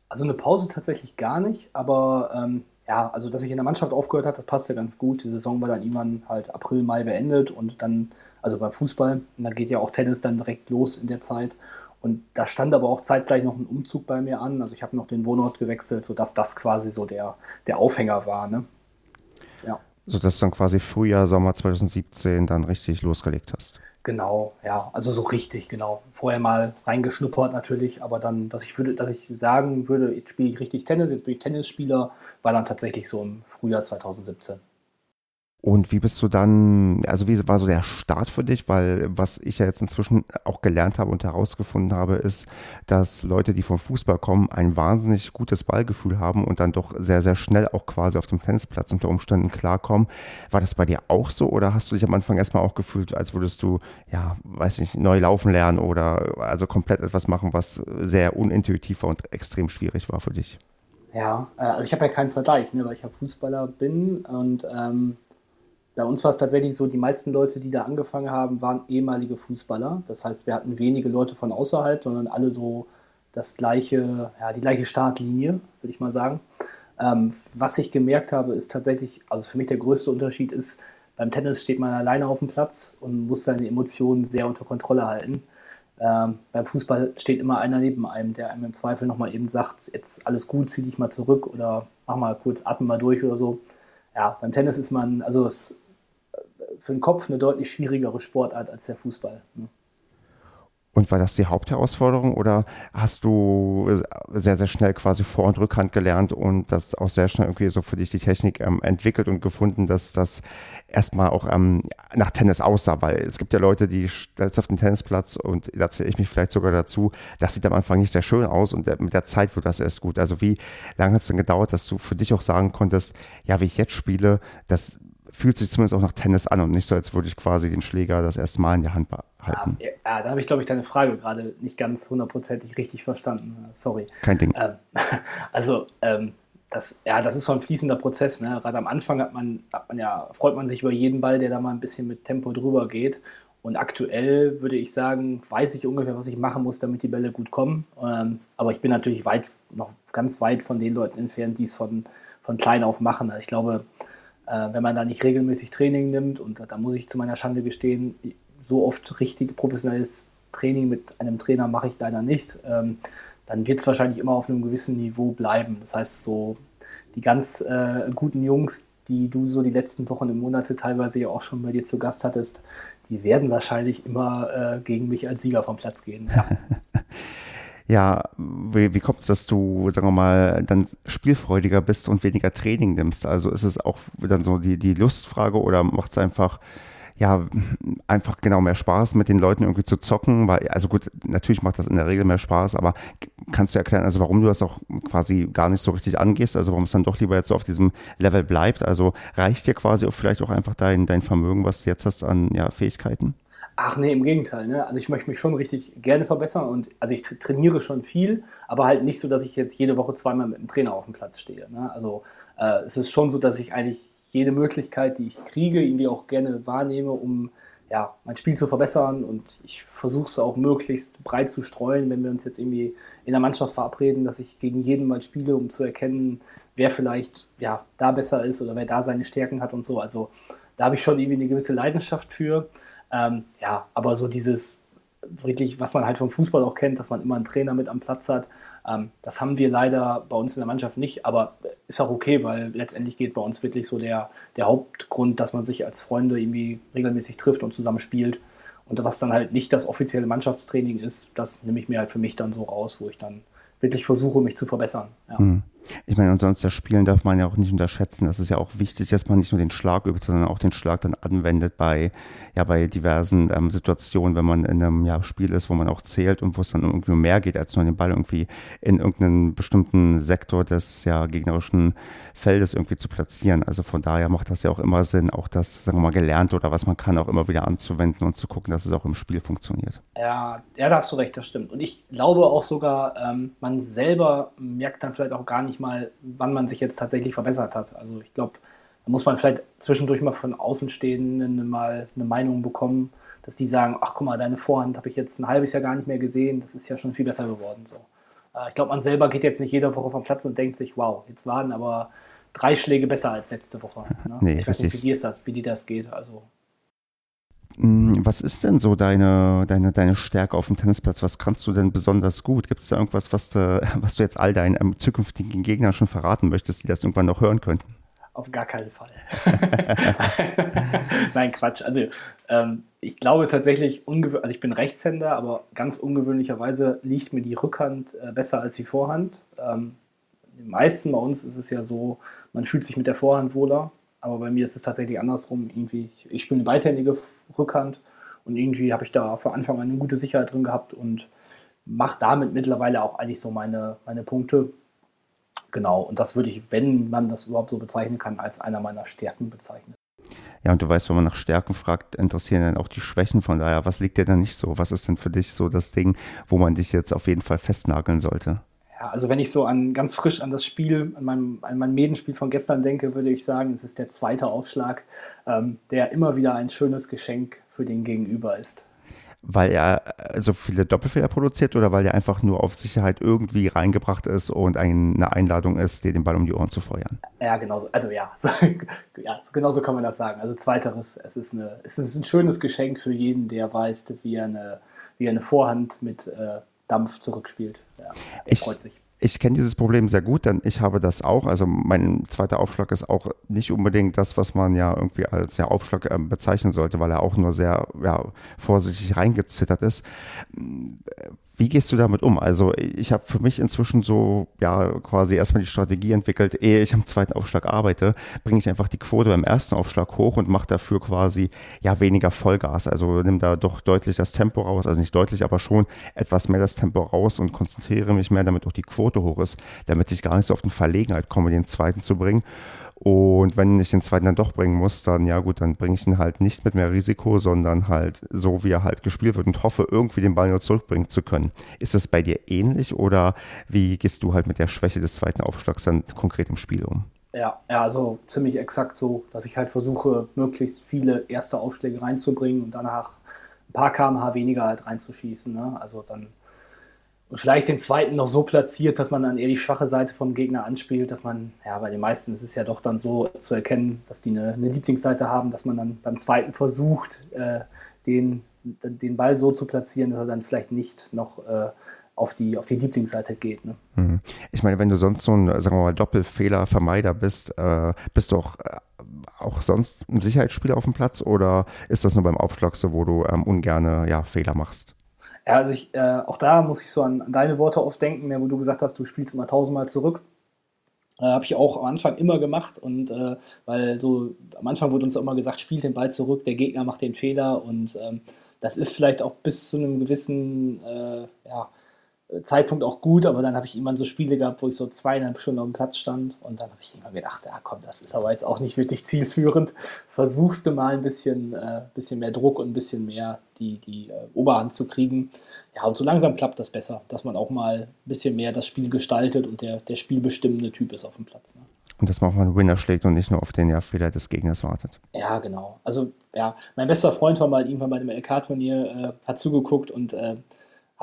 Also eine Pause tatsächlich gar nicht, aber ähm, ja, also dass ich in der Mannschaft aufgehört habe, das passte ganz gut. Die Saison war dann irgendwann halt April, Mai beendet und dann, also beim Fußball, und da geht ja auch Tennis dann direkt los in der Zeit. Und da stand aber auch zeitgleich noch ein Umzug bei mir an. Also ich habe noch den Wohnort gewechselt, sodass das quasi so der, der Aufhänger war. Ne? Ja. Sodass du dann quasi Frühjahr, Sommer 2017 dann richtig losgelegt hast. Genau, ja, also so richtig, genau. Vorher mal reingeschnuppert natürlich, aber dann, dass ich würde, dass ich sagen würde, jetzt spiele ich richtig Tennis, jetzt bin ich Tennisspieler, war dann tatsächlich so im Frühjahr 2017. Und wie bist du dann, also wie war so der Start für dich? Weil was ich ja jetzt inzwischen auch gelernt habe und herausgefunden habe, ist, dass Leute, die vom Fußball kommen, ein wahnsinnig gutes Ballgefühl haben und dann doch sehr, sehr schnell auch quasi auf dem Tennisplatz unter Umständen klarkommen. War das bei dir auch so oder hast du dich am Anfang erstmal auch gefühlt, als würdest du, ja, weiß nicht, neu laufen lernen oder also komplett etwas machen, was sehr unintuitiv war und extrem schwierig war für dich? Ja, äh, also ich habe ja keinen Vergleich, ne, weil ich ja Fußballer bin und ähm bei uns war es tatsächlich so, die meisten Leute, die da angefangen haben, waren ehemalige Fußballer. Das heißt, wir hatten wenige Leute von außerhalb, sondern alle so das gleiche, ja, die gleiche Startlinie, würde ich mal sagen. Ähm, was ich gemerkt habe, ist tatsächlich, also für mich der größte Unterschied ist, beim Tennis steht man alleine auf dem Platz und muss seine Emotionen sehr unter Kontrolle halten. Ähm, beim Fußball steht immer einer neben einem, der einem im Zweifel nochmal eben sagt, jetzt alles gut, zieh dich mal zurück oder mach mal kurz, atmen mal durch oder so. Ja, beim Tennis ist man, also es für den Kopf eine deutlich schwierigere Sportart als der Fußball. Ne? Und war das die Hauptherausforderung oder hast du sehr, sehr schnell quasi Vor- und Rückhand gelernt und das auch sehr schnell irgendwie so für dich die Technik ähm, entwickelt und gefunden, dass das erstmal auch ähm, nach Tennis aussah? Weil es gibt ja Leute, die stellst auf den Tennisplatz und da zähle ich mich vielleicht sogar dazu, das sieht am Anfang nicht sehr schön aus und mit der Zeit wird das erst gut. Also wie lange hat es denn gedauert, dass du für dich auch sagen konntest, ja, wie ich jetzt spiele, das fühlt sich zumindest auch nach Tennis an und nicht so, als würde ich quasi den Schläger das erste Mal in der Hand halten. Ja, ja da habe ich, glaube ich, deine Frage gerade nicht ganz hundertprozentig richtig verstanden. Sorry. Kein Ding. Ähm, [laughs] also, ähm, das, ja, das ist so ein fließender Prozess. Ne? Gerade am Anfang hat man, hat man ja, freut man sich über jeden Ball, der da mal ein bisschen mit Tempo drüber geht. Und aktuell würde ich sagen, weiß ich ungefähr, was ich machen muss, damit die Bälle gut kommen. Ähm, aber ich bin natürlich weit, noch ganz weit von den Leuten entfernt, die es von, von klein auf machen. Also ich glaube, wenn man da nicht regelmäßig Training nimmt, und da muss ich zu meiner Schande gestehen, so oft richtig professionelles Training mit einem Trainer mache ich leider nicht, ähm, dann wird es wahrscheinlich immer auf einem gewissen Niveau bleiben. Das heißt, so die ganz äh, guten Jungs, die du so die letzten Wochen und Monate teilweise ja auch schon bei dir zu Gast hattest, die werden wahrscheinlich immer äh, gegen mich als Sieger vom Platz gehen. Ja. [laughs] ja, wie, wie kommt es, dass du, sagen wir mal, dann spielfreudiger bist und weniger Training nimmst? Also ist es auch dann so die, die Lustfrage oder macht es einfach, ja, einfach genau mehr Spaß, mit den Leuten irgendwie zu zocken? Weil, also gut, natürlich macht das in der Regel mehr Spaß, aber kannst du erklären, also warum du das auch quasi gar nicht so richtig angehst? Also warum es dann doch lieber jetzt so auf diesem Level bleibt? Also reicht dir quasi auch vielleicht auch einfach dein, dein Vermögen, was du jetzt hast an ja, Fähigkeiten? Ach nee, im Gegenteil. Ne? Also ich möchte mich schon richtig gerne verbessern und also ich trainiere schon viel, aber halt nicht so, dass ich jetzt jede Woche zweimal mit dem Trainer auf dem Platz stehe. Ne? Also äh, es ist schon so, dass ich eigentlich jede Möglichkeit, die ich kriege, irgendwie auch gerne wahrnehme, um ja, mein Spiel zu verbessern und ich versuche es auch möglichst breit zu streuen, wenn wir uns jetzt irgendwie in der Mannschaft verabreden, dass ich gegen jeden mal spiele, um zu erkennen, wer vielleicht ja, da besser ist oder wer da seine Stärken hat und so. Also da habe ich schon irgendwie eine gewisse Leidenschaft für. Ähm, ja, aber so dieses wirklich, was man halt vom Fußball auch kennt, dass man immer einen Trainer mit am Platz hat, ähm, das haben wir leider bei uns in der Mannschaft nicht, aber ist auch okay, weil letztendlich geht bei uns wirklich so der, der Hauptgrund, dass man sich als Freunde irgendwie regelmäßig trifft und zusammen spielt. Und was dann halt nicht das offizielle Mannschaftstraining ist, das nehme ich mir halt für mich dann so raus, wo ich dann wirklich versuche, mich zu verbessern. Ja. Mhm. Ich meine, und sonst das Spielen darf man ja auch nicht unterschätzen. Das ist ja auch wichtig, dass man nicht nur den Schlag übt, sondern auch den Schlag dann anwendet bei, ja, bei diversen ähm, Situationen, wenn man in einem ja, Spiel ist, wo man auch zählt und wo es dann irgendwie mehr geht, als nur den Ball irgendwie in irgendeinen bestimmten Sektor des ja, gegnerischen Feldes irgendwie zu platzieren. Also von daher macht das ja auch immer Sinn, auch das, sagen wir mal, gelernt oder was man kann, auch immer wieder anzuwenden und zu gucken, dass es auch im Spiel funktioniert. Ja, ja, da hast du recht, das stimmt. Und ich glaube auch sogar, ähm, man selber merkt dann vielleicht auch gar nicht, nicht mal, wann man sich jetzt tatsächlich verbessert hat. Also ich glaube, da muss man vielleicht zwischendurch mal von Außenstehenden mal eine Meinung bekommen, dass die sagen, ach guck mal, deine Vorhand habe ich jetzt ein halbes Jahr gar nicht mehr gesehen, das ist ja schon viel besser geworden. So. Äh, ich glaube, man selber geht jetzt nicht jede Woche vom Platz und denkt sich, wow, jetzt waren aber drei Schläge besser als letzte Woche. Ne? Nee, ich weiß richtig. Nicht, wie, das, wie dir das geht. Also. Hm, was ist denn so deine, deine, deine Stärke auf dem Tennisplatz? Was kannst du denn besonders gut? Gibt es da irgendwas, was du, [laughs] was du jetzt all deinen ähm, zukünftigen Gegnern schon verraten möchtest, die das irgendwann noch hören könnten? Auf gar keinen Fall. [laughs] Nein, Quatsch. Also ähm, ich glaube tatsächlich, also ich bin Rechtshänder, aber ganz ungewöhnlicherweise liegt mir die Rückhand äh, besser als die Vorhand. Ähm, den meisten bei uns ist es ja so, man fühlt sich mit der Vorhand wohler, aber bei mir ist es tatsächlich andersrum. Irgendwie, ich, ich spiele eine beidhändige Rückhand und irgendwie habe ich da von Anfang an eine gute Sicherheit drin gehabt und mache damit mittlerweile auch eigentlich so meine, meine Punkte. Genau, und das würde ich, wenn man das überhaupt so bezeichnen kann, als einer meiner Stärken bezeichnen. Ja, und du weißt, wenn man nach Stärken fragt, interessieren dann auch die Schwächen. Von daher, was liegt dir da nicht so? Was ist denn für dich so das Ding, wo man dich jetzt auf jeden Fall festnageln sollte? Ja, also wenn ich so an ganz frisch an das Spiel, an, meinem, an mein Medenspiel von gestern denke, würde ich sagen, es ist der zweite Aufschlag, ähm, der immer wieder ein schönes Geschenk für den Gegenüber ist weil er äh, so viele Doppelfehler produziert oder weil er einfach nur auf Sicherheit irgendwie reingebracht ist und eine Einladung ist, dir den Ball um die Ohren zu feuern? Ja, genau so. Also ja, [laughs] so, ja genau so kann man das sagen. Also zweiteres, es ist, eine, es ist ein schönes Geschenk für jeden, der weiß, wie er eine, wie er eine Vorhand mit äh, Dampf zurückspielt. Ja, ich, freut sich ich kenne dieses Problem sehr gut, denn ich habe das auch. Also mein zweiter Aufschlag ist auch nicht unbedingt das, was man ja irgendwie als ja, Aufschlag äh, bezeichnen sollte, weil er auch nur sehr ja, vorsichtig reingezittert ist. Wie gehst du damit um? Also ich habe für mich inzwischen so ja quasi erstmal die Strategie entwickelt, ehe ich am zweiten Aufschlag arbeite, bringe ich einfach die Quote beim ersten Aufschlag hoch und mache dafür quasi ja weniger Vollgas. Also nimm da doch deutlich das Tempo raus, also nicht deutlich, aber schon etwas mehr das Tempo raus und konzentriere mich mehr, damit auch die Quote hoch ist, damit ich gar nicht so auf den Verlegenheit komme, den zweiten zu bringen. Und wenn ich den zweiten dann doch bringen muss, dann ja gut, dann bringe ich ihn halt nicht mit mehr Risiko, sondern halt so, wie er halt gespielt wird und hoffe, irgendwie den Ball nur zurückbringen zu können. Ist das bei dir ähnlich oder wie gehst du halt mit der Schwäche des zweiten Aufschlags dann konkret im Spiel um? Ja, ja, also ziemlich exakt so, dass ich halt versuche, möglichst viele erste Aufschläge reinzubringen und danach ein paar kmh weniger halt reinzuschießen. Ne? Also dann vielleicht den zweiten noch so platziert, dass man dann eher die schwache Seite vom Gegner anspielt, dass man, ja, bei den meisten ist es ja doch dann so zu erkennen, dass die eine, eine Lieblingsseite haben, dass man dann beim zweiten versucht, äh, den, den Ball so zu platzieren, dass er dann vielleicht nicht noch äh, auf, die, auf die Lieblingsseite geht. Ne? Mhm. Ich meine, wenn du sonst so ein, sagen wir mal, Doppelfehlervermeider bist, äh, bist du auch, äh, auch sonst ein Sicherheitsspieler auf dem Platz oder ist das nur beim Aufschlag so, wo du ähm, ungerne ja, Fehler machst? Ja, also ich, äh, auch da muss ich so an, an deine Worte oft denken, ne, wo du gesagt hast, du spielst immer tausendmal zurück. Äh, Habe ich auch am Anfang immer gemacht und äh, weil so am Anfang wurde uns auch immer gesagt, spielt den Ball zurück, der Gegner macht den Fehler und ähm, das ist vielleicht auch bis zu einem gewissen äh, ja, Zeitpunkt auch gut, aber dann habe ich irgendwann so Spiele gehabt, wo ich so zweieinhalb Stunden auf dem Platz stand und dann habe ich immer gedacht, ja komm, das ist aber jetzt auch nicht wirklich zielführend. Versuchst du mal ein bisschen, äh, bisschen mehr Druck und ein bisschen mehr die, die äh, Oberhand zu kriegen. Ja, und so langsam klappt das besser, dass man auch mal ein bisschen mehr das Spiel gestaltet und der, der spielbestimmende Typ ist auf dem Platz. Ne? Und dass man auch mal einen Winner schlägt und nicht nur auf den ja, Fehler des Gegners wartet. Ja, genau. Also, ja, mein bester Freund war mal irgendwann bei einem LK-Turnier, äh, hat zugeguckt und äh,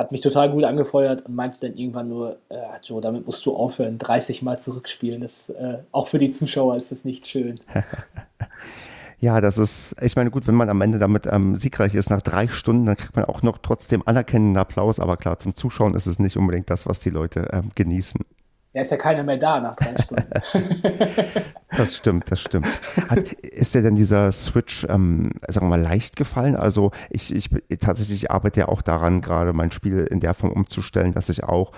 hat mich total gut angefeuert und meinte dann irgendwann nur, äh, Joe, damit musst du aufhören, 30 Mal zurückspielen. Das, äh, auch für die Zuschauer ist das nicht schön. [laughs] ja, das ist, ich meine, gut, wenn man am Ende damit ähm, siegreich ist, nach drei Stunden, dann kriegt man auch noch trotzdem anerkennenden Applaus, aber klar, zum Zuschauen ist es nicht unbedingt das, was die Leute ähm, genießen. Ja, ist ja keiner mehr da nach drei Stunden. [laughs] das stimmt, das stimmt. Hat, ist dir denn dieser Switch, ähm, sagen wir mal, leicht gefallen? Also ich, ich tatsächlich arbeite ja auch daran, gerade mein Spiel in der Form umzustellen, dass ich auch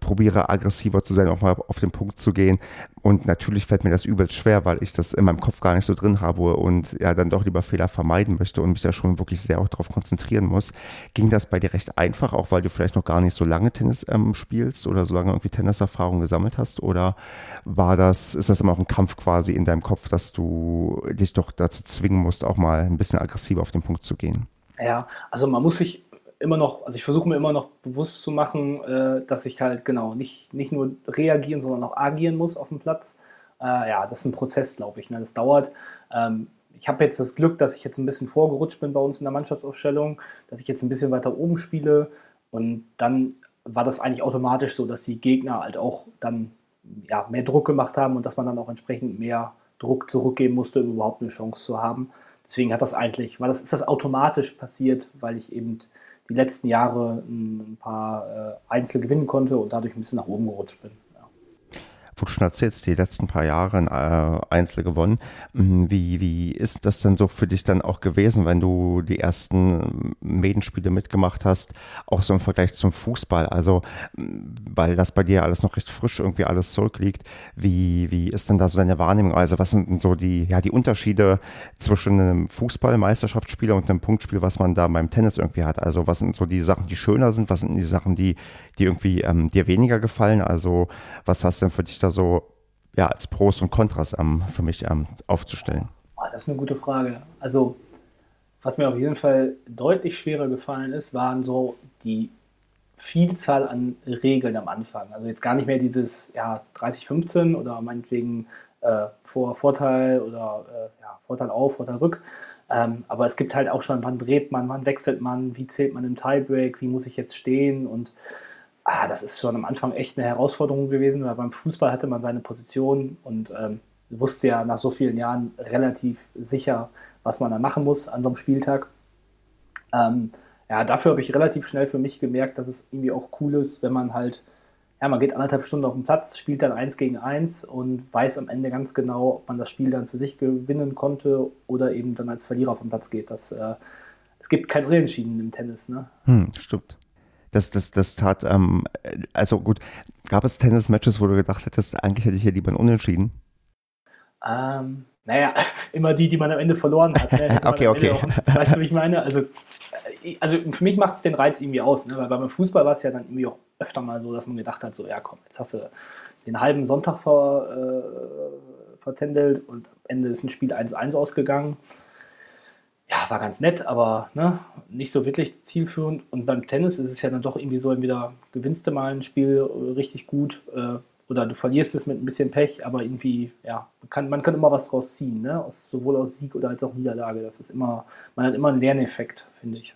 probiere aggressiver zu sein, auch mal auf den Punkt zu gehen. Und natürlich fällt mir das übelst schwer, weil ich das in meinem Kopf gar nicht so drin habe und ja dann doch lieber Fehler vermeiden möchte und mich da schon wirklich sehr auch darauf konzentrieren muss. Ging das bei dir recht einfach, auch weil du vielleicht noch gar nicht so lange Tennis ähm, spielst oder so lange irgendwie Tenniserfahrung gesammelt hast? Oder war das, ist das immer auch ein Kampf quasi in deinem Kopf, dass du dich doch dazu zwingen musst, auch mal ein bisschen aggressiver auf den Punkt zu gehen? Ja, also man muss sich immer noch, also ich versuche mir immer noch bewusst zu machen, äh, dass ich halt genau nicht, nicht nur reagieren, sondern auch agieren muss auf dem Platz. Äh, ja, das ist ein Prozess, glaube ich. Ne? Das dauert. Ähm, ich habe jetzt das Glück, dass ich jetzt ein bisschen vorgerutscht bin bei uns in der Mannschaftsaufstellung, dass ich jetzt ein bisschen weiter oben spiele und dann war das eigentlich automatisch so, dass die Gegner halt auch dann ja, mehr Druck gemacht haben und dass man dann auch entsprechend mehr Druck zurückgeben musste, um überhaupt eine Chance zu haben. Deswegen hat das eigentlich, weil das ist das automatisch passiert, weil ich eben die letzten Jahre ein paar äh, Einzel gewinnen konnte und dadurch ein bisschen nach oben gerutscht bin du schon erzählst, die letzten paar Jahre ein äh, Einzel gewonnen. Mhm, wie, wie ist das denn so für dich dann auch gewesen, wenn du die ersten Medenspiele mitgemacht hast, auch so im Vergleich zum Fußball? Also, weil das bei dir alles noch recht frisch irgendwie alles zurückliegt. Wie, wie ist denn da so deine Wahrnehmung? Also, was sind denn so die, ja, die Unterschiede zwischen einem Fußball-Meisterschaftsspieler und einem Punktspiel, was man da beim Tennis irgendwie hat? Also, was sind so die Sachen, die schöner sind? Was sind die Sachen, die, die irgendwie ähm, dir weniger gefallen? Also, was hast du denn für dich da so ja, als Pros und Kontras ähm, für mich ähm, aufzustellen? Das ist eine gute Frage. Also, was mir auf jeden Fall deutlich schwerer gefallen ist, waren so die Vielzahl an Regeln am Anfang. Also jetzt gar nicht mehr dieses ja, 30-15 oder meinetwegen äh, Vor Vorteil oder äh, ja, Vorteil auf, Vorteil rück. Ähm, aber es gibt halt auch schon, wann dreht man, wann wechselt man, wie zählt man im Tiebreak, wie muss ich jetzt stehen und ah, das ist schon am Anfang echt eine Herausforderung gewesen, weil beim Fußball hatte man seine Position und ähm, wusste ja nach so vielen Jahren relativ sicher, was man da machen muss an so einem Spieltag. Ähm, ja, dafür habe ich relativ schnell für mich gemerkt, dass es irgendwie auch cool ist, wenn man halt, ja, man geht anderthalb Stunden auf den Platz, spielt dann eins gegen eins und weiß am Ende ganz genau, ob man das Spiel dann für sich gewinnen konnte oder eben dann als Verlierer vom Platz geht. Das, äh, es gibt kein Unentschieden im Tennis, ne? Hm, stimmt das, das, das tat, ähm, also gut, gab es Tennis-Matches, wo du gedacht hättest, eigentlich hätte ich hier lieber ein Unentschieden? Ähm, naja, [laughs] immer die, die man am Ende verloren hat. Ne? [laughs] okay, okay. Auch, weißt du, wie ich meine? Also, äh, also für mich macht es den Reiz irgendwie aus, ne? weil beim Fußball war es ja dann irgendwie auch öfter mal so, dass man gedacht hat, so, ja komm, jetzt hast du den halben Sonntag ver, äh, vertändelt und am Ende ist ein Spiel 1-1 ausgegangen war ganz nett, aber ne, nicht so wirklich zielführend. Und beim Tennis ist es ja dann doch irgendwie so, entweder gewinnst du mal ein Spiel richtig gut äh, oder du verlierst es mit ein bisschen Pech, aber irgendwie, ja, man kann, man kann immer was draus ziehen, ne? Aus, sowohl aus Sieg oder als auch Niederlage. Das ist immer, man hat immer einen Lerneffekt, finde ich.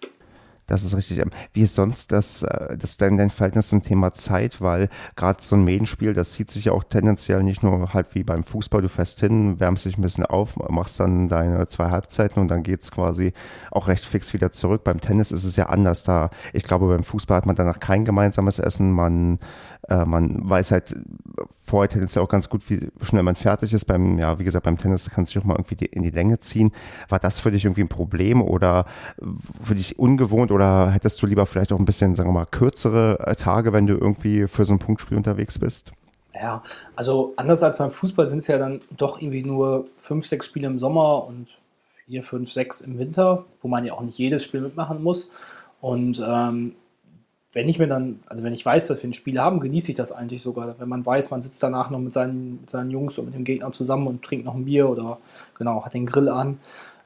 Das ist richtig. Ähm, wie ist sonst das, äh, das dein, dein Verhältnis zum Thema Zeit? Weil gerade so ein Medenspiel, das zieht sich ja auch tendenziell nicht nur halt wie beim Fußball, du fährst hin, wärmst dich ein bisschen auf, machst dann deine zwei Halbzeiten und dann geht's quasi auch recht fix wieder zurück. Beim Tennis ist es ja anders da. Ich glaube, beim Fußball hat man danach kein gemeinsames Essen. Man, äh, man weiß halt vorher tendenziell auch ganz gut, wie schnell man fertig ist. Beim, ja, wie gesagt, beim Tennis kann sich auch mal irgendwie die, in die Länge ziehen. War das für dich irgendwie ein Problem oder für dich ungewohnt oder hättest du lieber vielleicht auch ein bisschen, sagen wir mal, kürzere äh, Tage, wenn du irgendwie für so ein Punktspiel unterwegs bist? Ja, also anders als beim Fußball sind es ja dann doch irgendwie nur fünf, sechs Spiele im Sommer und vier, fünf, sechs im Winter, wo man ja auch nicht jedes Spiel mitmachen muss. Und ähm, wenn ich mir dann, also wenn ich weiß, dass wir ein Spiel haben, genieße ich das eigentlich sogar. Wenn man weiß, man sitzt danach noch mit seinen, mit seinen Jungs und mit dem Gegner zusammen und trinkt noch ein Bier oder genau, hat den Grill an.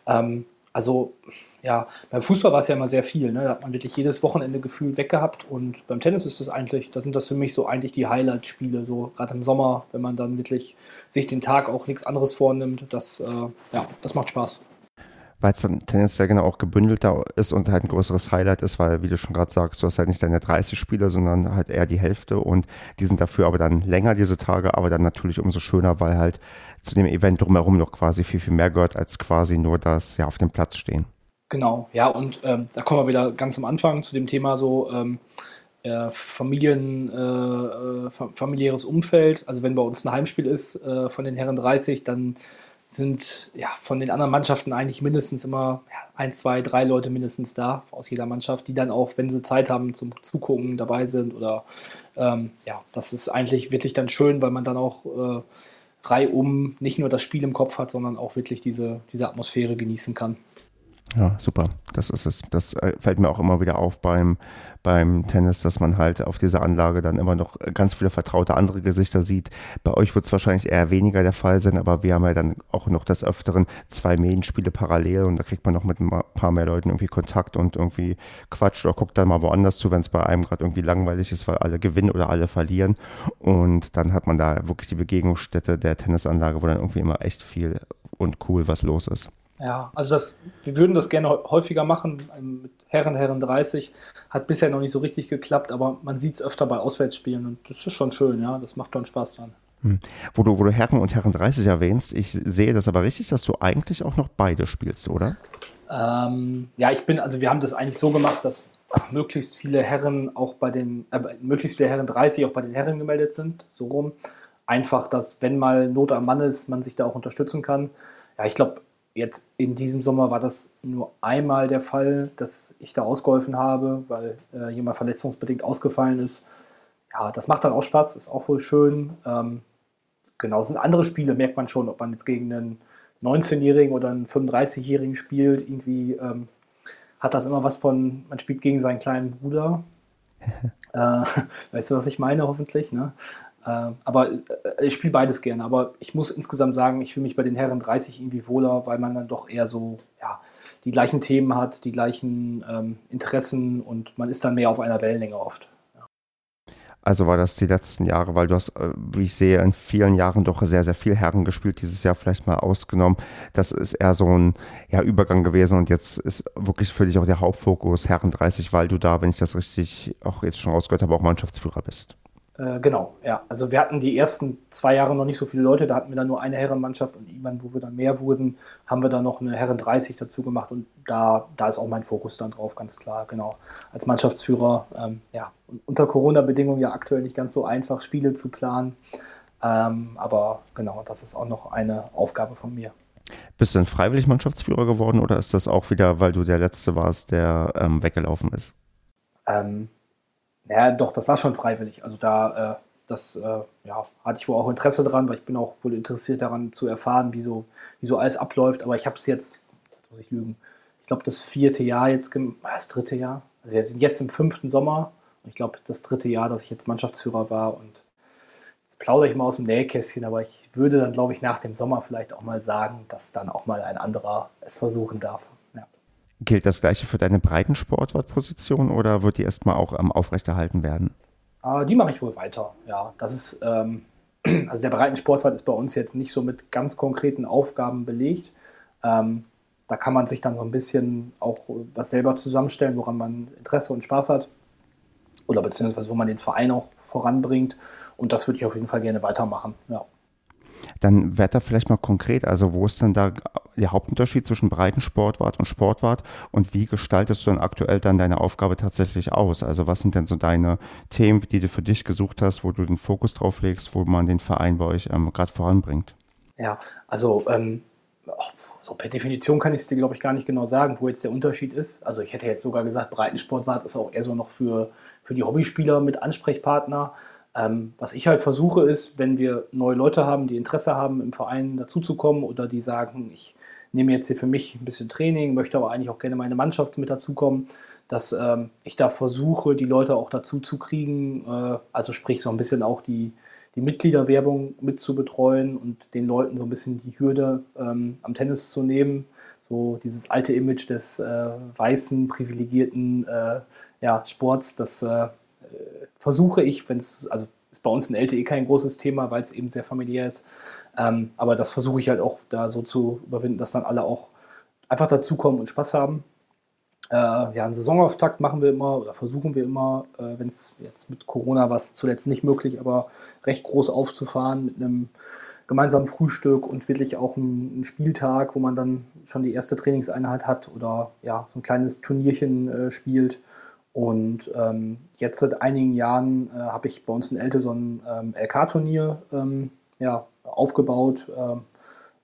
Ähm, also ja, beim Fußball war es ja immer sehr viel. Ne? Da hat man wirklich jedes Wochenende gefühlt weggehabt. Und beim Tennis ist das eigentlich, da sind das für mich so eigentlich die Highlight-Spiele, so gerade im Sommer, wenn man dann wirklich sich den Tag auch nichts anderes vornimmt. Das, äh, ja, das macht Spaß weil es dann tendenziell genau auch gebündelter ist und halt ein größeres Highlight ist, weil, wie du schon gerade sagst, du hast halt nicht deine 30 Spieler, sondern halt eher die Hälfte und die sind dafür aber dann länger, diese Tage, aber dann natürlich umso schöner, weil halt zu dem Event drumherum noch quasi viel, viel mehr gehört, als quasi nur das ja auf dem Platz stehen. Genau, ja, und ähm, da kommen wir wieder ganz am Anfang zu dem Thema so ähm, äh, Familien, äh, äh familiäres Umfeld. Also wenn bei uns ein Heimspiel ist äh, von den Herren 30, dann sind ja von den anderen Mannschaften eigentlich mindestens immer ja, ein, zwei, drei Leute mindestens da aus jeder Mannschaft, die dann auch, wenn sie Zeit haben zum Zugucken dabei sind oder ähm, ja, das ist eigentlich wirklich dann schön, weil man dann auch äh, reihum nicht nur das Spiel im Kopf hat, sondern auch wirklich diese, diese Atmosphäre genießen kann. Ja, super. Das ist es. Das äh, fällt mir auch immer wieder auf beim, beim Tennis, dass man halt auf dieser Anlage dann immer noch ganz viele vertraute andere Gesichter sieht. Bei euch wird es wahrscheinlich eher weniger der Fall sein, aber wir haben ja dann auch noch des Öfteren zwei Medienspiele parallel und da kriegt man noch mit ein paar mehr Leuten irgendwie Kontakt und irgendwie quatscht oder guckt dann mal woanders zu, wenn es bei einem gerade irgendwie langweilig ist, weil alle gewinnen oder alle verlieren. Und dann hat man da wirklich die Begegnungsstätte der Tennisanlage, wo dann irgendwie immer echt viel und cool was los ist. Ja, also das, wir würden das gerne häufiger machen. Mit Herren, Herren 30 hat bisher noch nicht so richtig geklappt, aber man sieht es öfter bei Auswärtsspielen und das ist schon schön, ja. Das macht schon Spaß dran. Hm. Wo du, wo du Herren und Herren 30 erwähnst, ich sehe das aber richtig, dass du eigentlich auch noch beide spielst, oder? Ähm, ja, ich bin, also wir haben das eigentlich so gemacht, dass möglichst viele Herren auch bei den, äh, möglichst viele Herren 30 auch bei den Herren gemeldet sind, so rum. Einfach, dass wenn mal Not am Mann ist, man sich da auch unterstützen kann. Ja, ich glaube, jetzt in diesem Sommer war das nur einmal der Fall, dass ich da ausgeholfen habe, weil äh, jemand verletzungsbedingt ausgefallen ist. Ja, das macht dann auch Spaß, ist auch wohl schön. Ähm, genau, sind andere Spiele, merkt man schon, ob man jetzt gegen einen 19-Jährigen oder einen 35-Jährigen spielt. Irgendwie ähm, hat das immer was von, man spielt gegen seinen kleinen Bruder. [laughs] äh, [laughs] weißt du, was ich meine, hoffentlich? Ne? Äh, aber äh, ich spiele beides gerne. Aber ich muss insgesamt sagen, ich fühle mich bei den Herren 30 irgendwie wohler, weil man dann doch eher so, ja, die gleichen Themen hat, die gleichen ähm, Interessen und man ist dann mehr auf einer Wellenlänge oft. Also war das die letzten Jahre, weil du hast, äh, wie ich sehe, in vielen Jahren doch sehr, sehr viel Herren gespielt, dieses Jahr vielleicht mal ausgenommen. Das ist eher so ein ja, Übergang gewesen und jetzt ist wirklich für dich auch der Hauptfokus Herren 30, weil du da, wenn ich das richtig auch jetzt schon rausgehört habe, auch Mannschaftsführer bist. Äh, genau, ja. Also wir hatten die ersten zwei Jahre noch nicht so viele Leute, da hatten wir dann nur eine Herrenmannschaft und irgendwann, wo wir dann mehr wurden, haben wir dann noch eine Herren 30 dazu gemacht und da, da ist auch mein Fokus dann drauf, ganz klar, genau. Als Mannschaftsführer, ähm, ja, unter Corona-Bedingungen ja aktuell nicht ganz so einfach, Spiele zu planen. Ähm, aber genau, das ist auch noch eine Aufgabe von mir. Bist du denn freiwillig Mannschaftsführer geworden oder ist das auch wieder, weil du der Letzte warst, der ähm, weggelaufen ist? Ähm, ja, doch, das war schon freiwillig. Also da, äh, das äh, ja, hatte ich wohl auch Interesse dran, weil ich bin auch wohl interessiert daran zu erfahren, wie so, wie so alles abläuft. Aber ich habe es jetzt, muss ich lügen, ich glaube das vierte Jahr jetzt, das dritte Jahr. Also wir sind jetzt im fünften Sommer und ich glaube das dritte Jahr, dass ich jetzt Mannschaftsführer war und jetzt plaudere ich mal aus dem Nähkästchen, aber ich würde dann, glaube ich, nach dem Sommer vielleicht auch mal sagen, dass dann auch mal ein anderer es versuchen darf. Gilt das gleiche für deine Breitensportwartposition oder wird die erstmal auch ähm, aufrechterhalten werden? Äh, die mache ich wohl weiter, ja. Das ist, ähm, [clears throat] also der Breitensportwart ist bei uns jetzt nicht so mit ganz konkreten Aufgaben belegt. Ähm, da kann man sich dann so ein bisschen auch was selber zusammenstellen, woran man Interesse und Spaß hat. Oder beziehungsweise wo man den Verein auch voranbringt. Und das würde ich auf jeden Fall gerne weitermachen, ja. Dann werd da vielleicht mal konkret, also wo ist denn da der Hauptunterschied zwischen Breitensportwart und Sportwart und wie gestaltest du dann aktuell dann deine Aufgabe tatsächlich aus? Also was sind denn so deine Themen, die du für dich gesucht hast, wo du den Fokus drauf legst, wo man den Verein bei euch ähm, gerade voranbringt? Ja, also ähm, so per Definition kann ich es dir, glaube ich, gar nicht genau sagen, wo jetzt der Unterschied ist. Also ich hätte jetzt sogar gesagt, Breitensportwart ist auch eher so noch für, für die Hobbyspieler mit Ansprechpartner. Ähm, was ich halt versuche ist, wenn wir neue Leute haben, die Interesse haben, im Verein dazuzukommen oder die sagen, ich nehme jetzt hier für mich ein bisschen Training, möchte aber eigentlich auch gerne meine Mannschaft mit dazukommen, dass ähm, ich da versuche, die Leute auch dazu zu kriegen, äh, also sprich so ein bisschen auch die, die Mitgliederwerbung mit zu betreuen und den Leuten so ein bisschen die Hürde ähm, am Tennis zu nehmen. So dieses alte Image des äh, weißen, privilegierten äh, ja, Sports, das äh, versuche ich, wenn es, also ist bei uns in LTE kein großes Thema, weil es eben sehr familiär ist. Ähm, aber das versuche ich halt auch da so zu überwinden, dass dann alle auch einfach dazukommen und Spaß haben. Äh, ja, einen Saisonauftakt machen wir immer oder versuchen wir immer, äh, wenn es jetzt mit Corona war zuletzt nicht möglich, aber recht groß aufzufahren mit einem gemeinsamen Frühstück und wirklich auch einen Spieltag, wo man dann schon die erste Trainingseinheit hat oder ja, so ein kleines Turnierchen äh, spielt. Und ähm, jetzt seit einigen Jahren äh, habe ich bei uns in Elte so ein ähm, LK-Turnier ähm, ja, aufgebaut, ähm,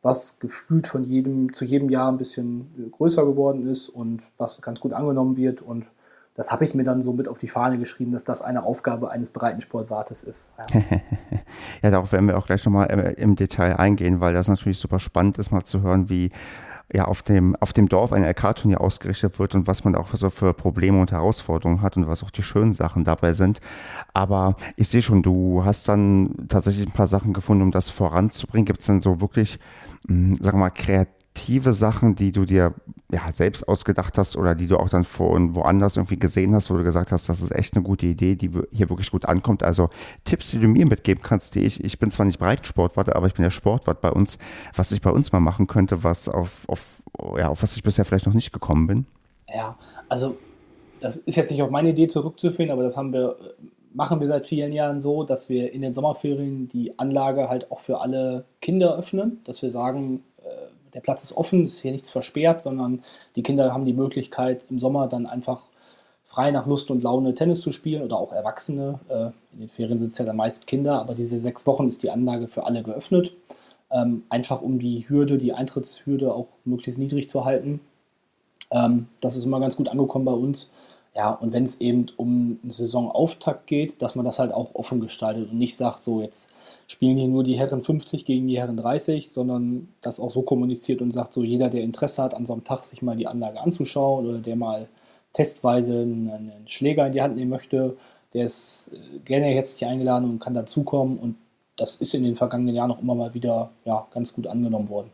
was gefühlt von jedem zu jedem Jahr ein bisschen größer geworden ist und was ganz gut angenommen wird. Und das habe ich mir dann so mit auf die Fahne geschrieben, dass das eine Aufgabe eines Breitensportwartes ist. Ja. [laughs] ja, darauf werden wir auch gleich nochmal äh, im Detail eingehen, weil das natürlich super spannend ist, mal zu hören, wie ja auf dem, auf dem Dorf ein LK-Turnier ausgerichtet wird und was man auch so für Probleme und Herausforderungen hat und was auch die schönen Sachen dabei sind. Aber ich sehe schon, du hast dann tatsächlich ein paar Sachen gefunden, um das voranzubringen. Gibt es denn so wirklich, hm, sagen wir mal, kreativ kreative Sachen, die du dir ja, selbst ausgedacht hast oder die du auch dann von woanders irgendwie gesehen hast, wo du gesagt hast, das ist echt eine gute Idee, die hier wirklich gut ankommt. Also Tipps, die du mir mitgeben kannst, die ich, ich bin zwar nicht Breitensportwart, aber ich bin der Sportwart bei uns, was ich bei uns mal machen könnte, was auf, auf, ja, auf was ich bisher vielleicht noch nicht gekommen bin. Ja, also das ist jetzt nicht auf meine Idee zurückzuführen, aber das haben wir machen wir seit vielen Jahren so, dass wir in den Sommerferien die Anlage halt auch für alle Kinder öffnen, dass wir sagen, der Platz ist offen, ist hier nichts versperrt, sondern die Kinder haben die Möglichkeit im Sommer dann einfach frei nach Lust und Laune Tennis zu spielen oder auch Erwachsene. Äh, in den Ferien sind es ja dann meist Kinder, aber diese sechs Wochen ist die Anlage für alle geöffnet. Ähm, einfach um die Hürde, die Eintrittshürde auch möglichst niedrig zu halten. Ähm, das ist immer ganz gut angekommen bei uns. Ja, und wenn es eben um einen Saisonauftakt geht, dass man das halt auch offen gestaltet und nicht sagt, so jetzt spielen hier nur die Herren 50 gegen die Herren 30, sondern das auch so kommuniziert und sagt, so jeder, der Interesse hat, an so einem Tag sich mal die Anlage anzuschauen oder der mal testweise einen, Schläger in die Hand nehmen möchte, der ist äh, gerne herzlich eingeladen und kann dazukommen. Und das ist in den vergangenen Jahren auch immer mal wieder ja, ganz gut angenommen worden.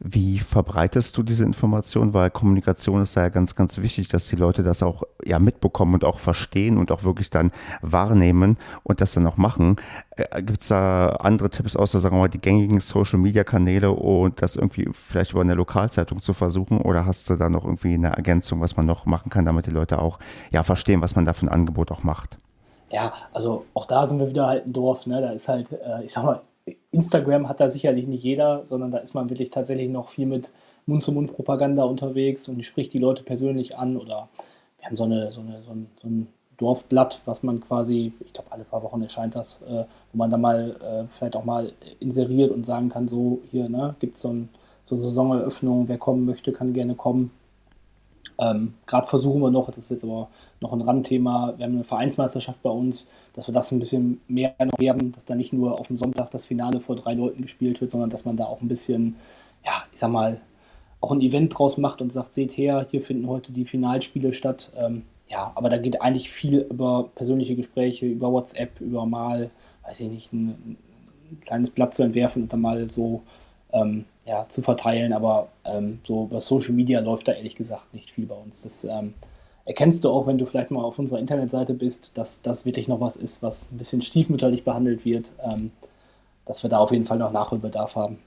Wie verbreitest du diese Information? Weil Kommunikation ist ja ganz, ganz wichtig, dass die Leute das auch ja mitbekommen und auch verstehen und auch wirklich dann wahrnehmen und das dann auch machen. Äh, Gibt es da andere Tipps außer, sagen wir mal, die gängigen Social Media Kanäle und das irgendwie vielleicht über eine Lokalzeitung zu versuchen? Oder hast du da noch irgendwie eine Ergänzung, was man noch machen kann, damit die Leute auch ja verstehen, was man da für ein Angebot auch macht? Ja, also auch da sind wir wieder halt ein Dorf, ne? Da ist halt, äh, ich sag mal, Instagram hat da sicherlich nicht jeder, sondern da ist man wirklich tatsächlich noch viel mit Mund-zu-Mund-Propaganda unterwegs und spricht die Leute persönlich an oder wir haben so, eine, so, eine, so, ein, so ein Dorfblatt, was man quasi, ich glaube alle paar Wochen erscheint das, äh, wo man dann mal äh, vielleicht auch mal inseriert und sagen kann, so hier ne, gibt es so, ein, so eine Saisoneröffnung, wer kommen möchte, kann gerne kommen. Ähm, Gerade versuchen wir noch, das ist jetzt aber noch ein Randthema, wir haben eine Vereinsmeisterschaft bei uns, dass wir das ein bisschen mehr noch werden, dass da nicht nur auf dem Sonntag das Finale vor drei Leuten gespielt wird, sondern dass man da auch ein bisschen, ja, ich sag mal, auch ein Event draus macht und sagt, seht her, hier finden heute die Finalspiele statt. Ähm, ja, aber da geht eigentlich viel über persönliche Gespräche, über WhatsApp, über mal, weiß ich nicht, ein, ein kleines Blatt zu entwerfen und dann mal so ähm, ja, zu verteilen. Aber ähm, so über Social Media läuft da ehrlich gesagt nicht viel bei uns. Das ähm, erkennst du auch, wenn du vielleicht mal auf unserer Internetseite bist, dass das wirklich noch was ist, was ein bisschen stiefmütterlich behandelt wird, ähm, dass wir da auf jeden Fall noch Nachholbedarf haben.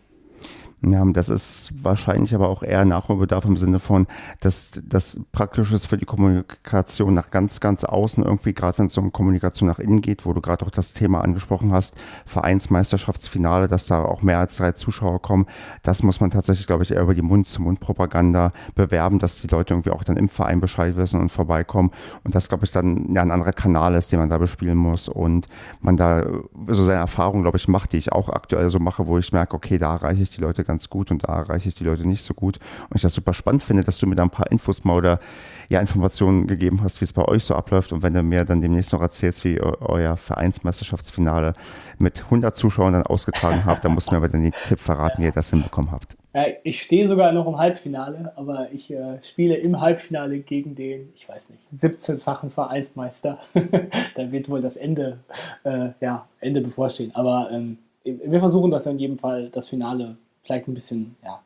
Ja, das ist wahrscheinlich aber auch eher Nachholbedarf im Sinne von, dass das praktisch ist für die Kommunikation nach ganz, ganz außen irgendwie, gerade wenn es um Kommunikation nach innen geht, wo du gerade auch das Thema angesprochen hast, Vereinsmeisterschaftsfinale, dass da auch mehr als drei Zuschauer kommen. Das muss man tatsächlich, glaube ich, eher über die Mund-zu-Mund-Propaganda bewerben, dass die Leute irgendwie auch dann im Verein Bescheid wissen und vorbeikommen. Und das, glaube ich, dann ja ein anderer Kanal ist, den man da bespielen muss und man da so seine Erfahrungen, glaube ich, macht, die ich auch aktuell so mache, wo ich merke, okay, da erreiche ich die Leute ganz gut und da erreiche ich die Leute nicht so gut. Und ich das super spannend finde, dass du mir da ein paar Infos mal oder ja, Informationen gegeben hast, wie es bei euch so abläuft. Und wenn du mir dann demnächst noch erzählst, wie euer Vereinsmeisterschaftsfinale mit 100 Zuschauern dann ausgetragen [laughs] habt, dann musst du mir aber dann den Tipp verraten, wie ihr das hinbekommen habt. Ja, ich stehe sogar noch im Halbfinale, aber ich äh, spiele im Halbfinale gegen den, ich weiß nicht, 17-fachen Vereinsmeister. [laughs] da wird wohl das Ende, äh, ja, Ende bevorstehen. Aber ähm, wir versuchen das in jedem Fall, das Finale vielleicht ein bisschen ja,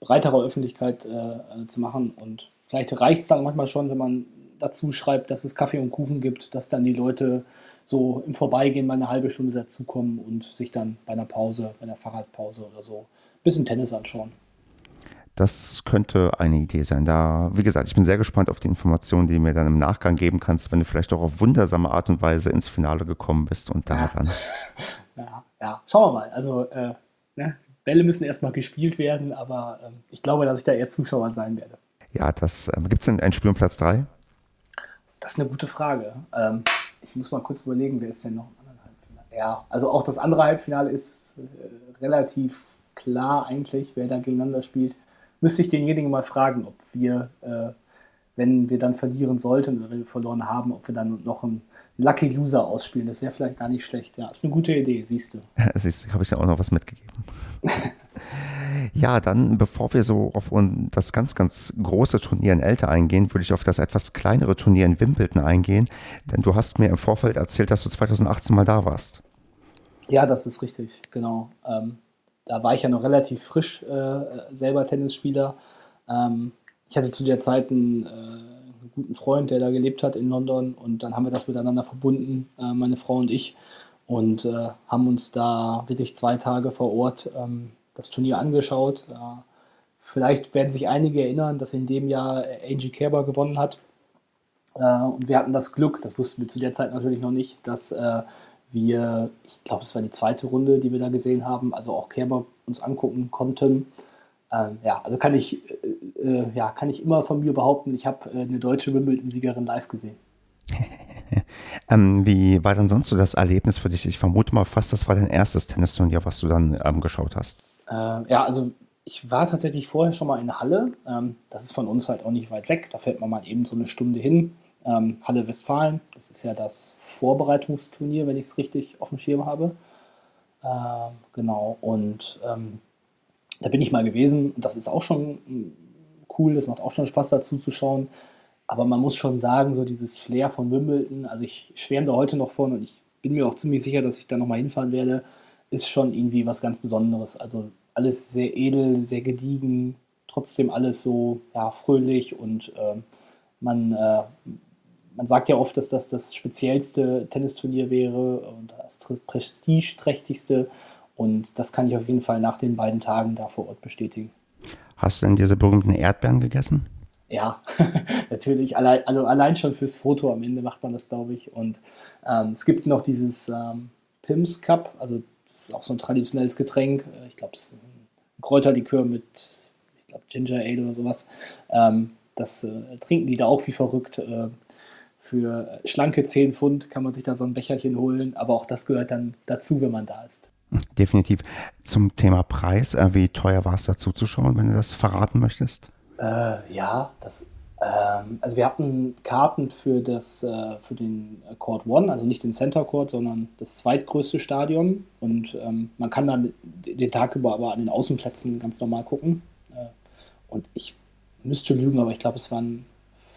breitere Öffentlichkeit äh, äh zu machen. Und vielleicht reicht es dann manchmal schon, wenn man dazu schreibt, dass es Kaffee und Kuchen gibt, dass dann die Leute so im Vorbeigehen mal eine halbe Stunde dazukommen und sich dann bei einer Pause, bei einer Fahrradpause oder so ein bisschen Tennis anschauen. Das könnte eine Idee sein. Da, wie gesagt, ich bin sehr gespannt auf die Informationen, die du mir dann im Nachgang geben kannst, wenn du vielleicht auch auf wundersame Art und Weise ins Finale gekommen bist und da ja. dann. [laughs] Ja, ja, schauen wir mal. Also, äh, ne? Bälle müssen erstmal gespielt werden, aber ähm, ich glaube, dass ich da eher Zuschauer sein werde. Ja, das äh, gibt es denn ein Spiel um Platz 3? Das ist eine gute Frage. Ähm, ich muss mal kurz überlegen, wer ist denn noch im anderen Halbfinale? Ja, also auch das andere Halbfinale ist äh, relativ klar eigentlich, wer da gegeneinander spielt. Müsste ich denjenigen mal fragen, ob wir, äh, wenn wir dann verlieren sollten oder wenn wir verloren haben, ob wir dann noch ein Lucky Loser ausspielen. Das wäre vielleicht gar nicht schlecht. Ja, ist eine gute Idee, siehst du. [laughs] siehst du, habe ich ja auch noch was mitgegeben. [laughs] ja, dann, bevor wir so auf das ganz, ganz große Turnier in Elter eingehen, würde ich auf das etwas kleinere Turnier in Wimbledon eingehen. Denn du hast mir im Vorfeld erzählt, dass du 2018 mal da warst. Ja, das ist richtig, genau. Ähm, da war ich ja noch relativ frisch äh, selber Tennisspieler. Ähm, ich hatte zu der Zeit einen äh, guten Freund, der da gelebt hat in London. Und dann haben wir das miteinander verbunden, äh, meine Frau und ich. Und äh, haben uns da wirklich zwei Tage vor Ort ähm, das Turnier angeschaut. Äh, vielleicht werden sich einige erinnern, dass in dem Jahr Angie Kerber gewonnen hat. Äh, und wir hatten das Glück, das wussten wir zu der Zeit natürlich noch nicht, dass äh, wir, ich glaube, es war die zweite Runde, die wir da gesehen haben, also auch Kerber uns angucken konnten. Ähm, ja, also kann ich, äh, äh, ja, kann ich immer von mir behaupten, ich habe äh, eine deutsche Wimbledon-Siegerin live gesehen. [laughs] ähm, wie war dann sonst so das Erlebnis für dich? Ich vermute mal fast, das war dein erstes Tennisturnier, was du dann ähm, geschaut hast. Äh, ja, also ich war tatsächlich vorher schon mal in der Halle. Ähm, das ist von uns halt auch nicht weit weg. Da fährt man mal eben so eine Stunde hin. Ähm, Halle Westfalen, das ist ja das Vorbereitungsturnier, wenn ich es richtig auf dem Schirm habe. Ähm, genau, und ähm, da bin ich mal gewesen und das ist auch schon hm, cool, das macht auch schon Spaß dazu zu schauen. Aber man muss schon sagen, so dieses Flair von Wimbledon, also ich schwärme da heute noch von und ich bin mir auch ziemlich sicher, dass ich da nochmal hinfahren werde, ist schon irgendwie was ganz Besonderes. Also alles sehr edel, sehr gediegen, trotzdem alles so ja, fröhlich und äh, man, äh, man sagt ja oft, dass das das speziellste Tennisturnier wäre und das prestigeträchtigste. Und das kann ich auf jeden Fall nach den beiden Tagen da vor Ort bestätigen. Hast du denn diese berühmten Erdbeeren gegessen? Ja, [laughs] natürlich. Allein, also allein schon fürs Foto am Ende macht man das, glaube ich. Und ähm, es gibt noch dieses ähm, Pims Cup, also das ist auch so ein traditionelles Getränk. Ich glaube, es ist ein Kräuterlikör mit, ich glaube, Ginger Ale oder sowas. Ähm, das äh, trinken die da auch wie verrückt. Äh, für schlanke 10 Pfund kann man sich da so ein Becherchen holen, aber auch das gehört dann dazu, wenn man da ist. Definitiv. Zum Thema Preis, äh, wie teuer war es dazu zu schauen, wenn du das verraten möchtest? Äh, ja, das, ähm, also wir hatten Karten für, das, äh, für den Court One, also nicht den Center Court, sondern das zweitgrößte Stadion. Und ähm, man kann dann den Tag über aber an den Außenplätzen ganz normal gucken. Äh, und ich müsste lügen, aber ich glaube, es waren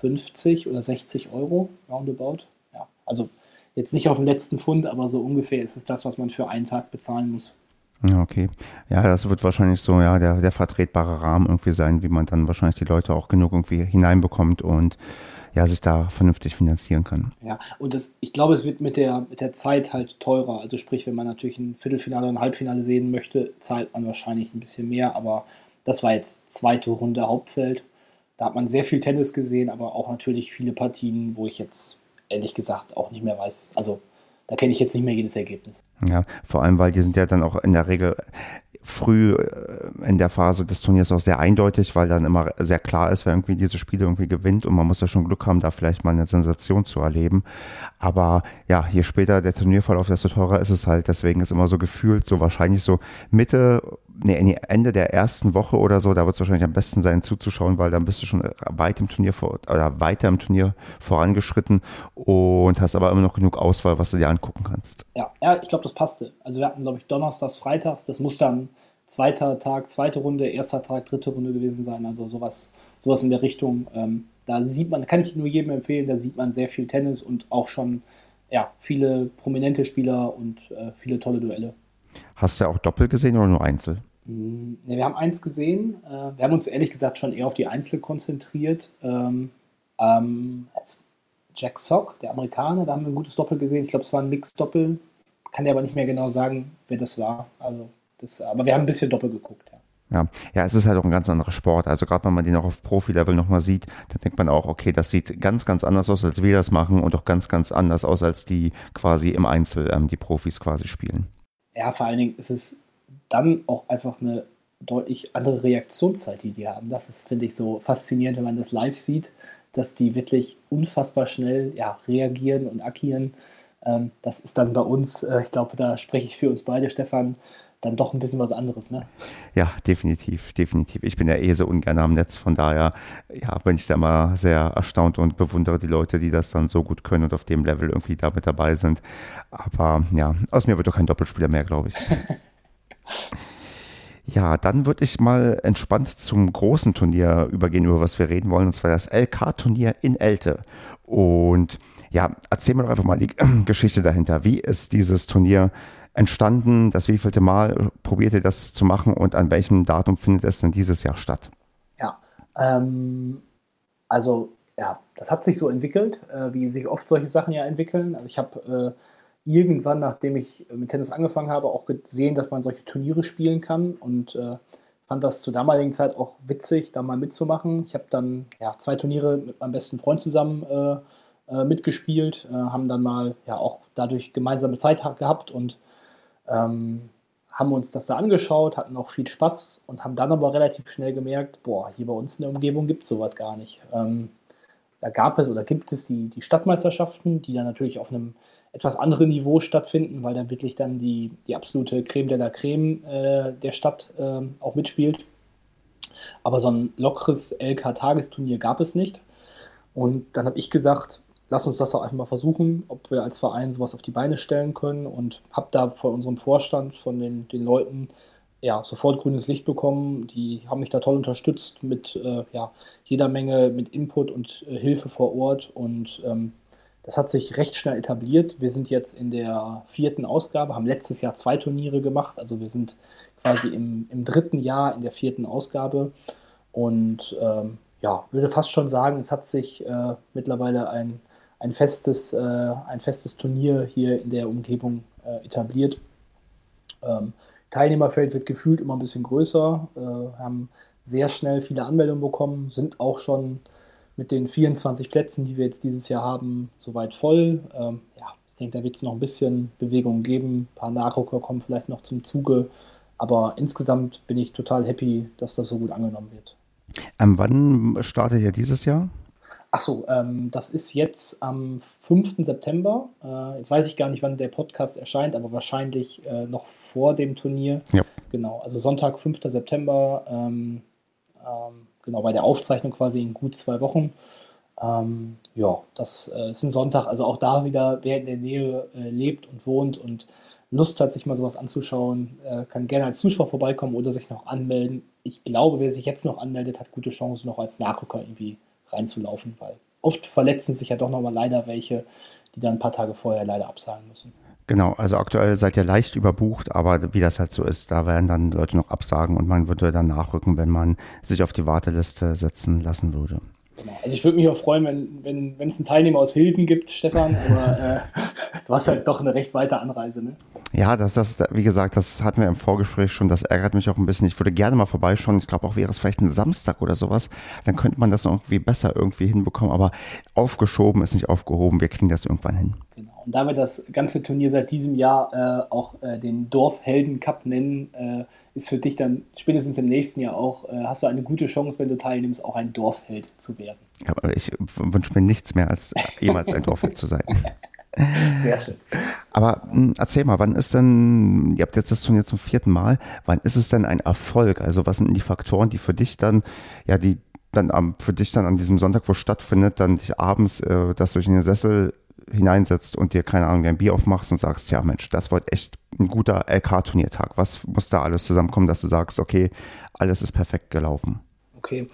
50 oder 60 Euro roundabout. Ja, also jetzt nicht auf den letzten Pfund, aber so ungefähr ist es das, was man für einen Tag bezahlen muss. Ja, okay. Ja, das wird wahrscheinlich so, ja, der, der vertretbare Rahmen irgendwie sein, wie man dann wahrscheinlich die Leute auch genug irgendwie hineinbekommt und ja, sich da vernünftig finanzieren kann. Ja, und das, ich glaube, es wird mit der, mit der Zeit halt teurer. Also sprich, wenn man natürlich ein Viertelfinale oder ein Halbfinale sehen möchte, zahlt man wahrscheinlich ein bisschen mehr, aber das war jetzt zweite Runde Hauptfeld. Da hat man sehr viel Tennis gesehen, aber auch natürlich viele Partien, wo ich jetzt ehrlich gesagt auch nicht mehr weiß. Also da kenne ich jetzt nicht mehr jedes Ergebnis. Ja, vor allem, weil die sind ja dann auch in der Regel früh äh, in der Phase des Turniers auch sehr eindeutig, weil dann immer sehr klar ist, wer irgendwie diese Spiele irgendwie gewinnt und man muss ja schon Glück haben, da vielleicht mal eine Sensation zu erleben. Aber ja, je später der Turnierverlauf, desto teurer ist es halt. Deswegen ist immer so gefühlt so wahrscheinlich so Mitte, nee, Ende der ersten Woche oder so, da wird es wahrscheinlich am besten sein zuzuschauen, weil dann bist du schon weit im Turnier vor, oder weiter im Turnier vorangeschritten und hast aber immer noch genug Auswahl, was du dir angucken kannst. Ja, ja ich glaube, das passte. Also wir hatten, glaube ich, Donnerstags, Freitags, das muss dann zweiter Tag, zweite Runde, erster Tag, dritte Runde gewesen sein. Also sowas, sowas in der Richtung. Ähm, da sieht man, kann ich nur jedem empfehlen, da sieht man sehr viel Tennis und auch schon ja, viele prominente Spieler und äh, viele tolle Duelle. Hast du auch Doppel gesehen oder nur Einzel? Mm, ja, wir haben eins gesehen. Äh, wir haben uns ehrlich gesagt schon eher auf die Einzel konzentriert. Ähm, ähm, Jack Sock, der Amerikaner, da haben wir ein gutes Doppel gesehen. Ich glaube, es war ein Mix-Doppel. Kann dir aber nicht mehr genau sagen, wer das war. Also das, aber wir haben ein bisschen Doppel geguckt, ja. Ja, ja, es ist halt auch ein ganz anderer Sport. Also gerade wenn man den auch auf Profi-Level nochmal sieht, dann denkt man auch, okay, das sieht ganz, ganz anders aus, als wir das machen und auch ganz, ganz anders aus, als die quasi im Einzel ähm, die Profis quasi spielen. Ja, vor allen Dingen ist es dann auch einfach eine deutlich andere Reaktionszeit, die die haben. Das ist, finde ich, so faszinierend, wenn man das live sieht, dass die wirklich unfassbar schnell ja, reagieren und agieren. Ähm, das ist dann bei uns, äh, ich glaube, da spreche ich für uns beide, Stefan, dann doch ein bisschen was anderes, ne? Ja, definitiv, definitiv. Ich bin ja eh so ungern am Netz, von daher ja, bin ich da mal sehr erstaunt und bewundere die Leute, die das dann so gut können und auf dem Level irgendwie da mit dabei sind. Aber ja, aus mir wird doch kein Doppelspieler mehr, glaube ich. [laughs] Ja, dann würde ich mal entspannt zum großen Turnier übergehen, über was wir reden wollen, und zwar das LK-Turnier in Elte. Und ja, erzähl mir doch einfach mal die [clears throat] Geschichte dahinter. Wie ist dieses Turnier entstanden? Das wievielte Mal probiert ihr das zu machen und an welchem Datum findet es denn dieses Jahr statt? Ja, ähm, also ja, das hat sich so entwickelt, äh, wie sich oft solche Sachen ja entwickeln. Also ich habe äh, irgendwann, nachdem ich mit Tennis angefangen habe, auch gesehen, dass man solche Turniere spielen kann und äh, fand das zur damaligen Zeit auch witzig, da mal mitzumachen. Ich habe dann ja, zwei Turniere mit meinem besten Freund zusammen äh, äh, mitgespielt, äh, haben dann mal ja auch dadurch gemeinsame Zeit gehabt und ähm, haben uns das da angeschaut, hatten auch viel Spaß und haben dann aber relativ schnell gemerkt, boah, hier bei uns in der Umgebung gibt es sowas gar nicht. Ähm, da gab es oder gibt es die, die Stadtmeisterschaften, die dann natürlich auf einem etwas anderen Niveau stattfinden, weil da wirklich dann die, die absolute Creme de la Creme äh, der Stadt äh, auch mitspielt. Aber so ein lockeres LK-Tagesturnier gab es nicht. Und dann habe ich gesagt, lass uns das doch einfach mal versuchen, ob wir als Verein sowas auf die Beine stellen können und habe da von unserem Vorstand, von den, den Leuten, ja, sofort grünes Licht bekommen. Die haben mich da toll unterstützt mit äh, ja, jeder Menge mit Input und äh, Hilfe vor Ort und ähm, das hat sich recht schnell etabliert. Wir sind jetzt in der vierten Ausgabe, haben letztes Jahr zwei Turniere gemacht, also wir sind quasi im, im dritten Jahr in der vierten Ausgabe und ähm, ja, würde fast schon sagen, es hat sich äh, mittlerweile ein ein festes, äh, ein festes Turnier hier in der Umgebung äh, etabliert. Ähm, Teilnehmerfeld wird gefühlt immer ein bisschen größer, äh, haben sehr schnell viele Anmeldungen bekommen, sind auch schon mit den 24 Plätzen, die wir jetzt dieses Jahr haben, soweit voll. Ähm, ja, ich denke, da wird es noch ein bisschen Bewegung geben. Ein paar Nachrücker kommen vielleicht noch zum Zuge. Aber insgesamt bin ich total happy, dass das so gut angenommen wird. Ähm, wann startet ihr dieses Jahr? Achso, ähm, das ist jetzt am 5. September. Äh, jetzt weiß ich gar nicht, wann der Podcast erscheint, aber wahrscheinlich äh, noch vor dem Turnier. Ja. Genau, also Sonntag, 5. September. Ähm, ähm, genau, bei der Aufzeichnung quasi in gut zwei Wochen. Ähm, ja, das äh, ist ein Sonntag. Also auch da wieder, wer in der Nähe äh, lebt und wohnt und Lust hat, sich mal sowas anzuschauen, äh, kann gerne als Zuschauer vorbeikommen oder sich noch anmelden. Ich glaube, wer sich jetzt noch anmeldet, hat gute Chancen, noch als Nachrücker irgendwie reinzulaufen, weil oft verletzen sich ja doch nochmal leider welche, die dann ein paar Tage vorher leider absagen müssen. Genau, also aktuell seid ihr leicht überbucht, aber wie das halt so ist, da werden dann Leute noch absagen und man würde dann nachrücken, wenn man sich auf die Warteliste setzen lassen würde. Genau. Also ich würde mich auch freuen, wenn, wenn, wenn es einen Teilnehmer aus Hilden gibt, Stefan, aber äh, [laughs] du hast halt doch eine recht weite Anreise, ne? Ja, das, das, wie gesagt, das hatten wir im Vorgespräch schon, das ärgert mich auch ein bisschen. Ich würde gerne mal vorbeischauen. Ich glaube auch, wäre es vielleicht ein Samstag oder sowas, dann könnte man das irgendwie besser irgendwie hinbekommen, aber aufgeschoben ist nicht aufgehoben. Wir kriegen das irgendwann hin. Und da wir das ganze Turnier seit diesem Jahr äh, auch äh, den Dorfhelden Cup nennen, äh, ist für dich dann spätestens im nächsten Jahr auch, äh, hast du eine gute Chance, wenn du teilnimmst, auch ein Dorfheld zu werden. Aber ich wünsche mir nichts mehr, als jemals ein Dorfheld zu sein. [laughs] Sehr schön. Aber mh, hm, erzähl mal, wann ist denn, ihr habt jetzt das Turnier zum vierten Mal, wann ist es denn ein Erfolg? Also was sind denn die Faktoren, die für dich dann, ja, die dann am, für dich dann an diesem Sonntag, wo stattfindet, dann dich abends, äh, dass du dich in den Sessel hineinsetzt und dir, keine Ahnung, ein Bier aufmachst und sagst, ja Mensch, das war echt ein guter LK-Turniertag. Was muss da alles zusammenkommen, dass du sagst, okay, alles ist perfekt gelaufen? Okay,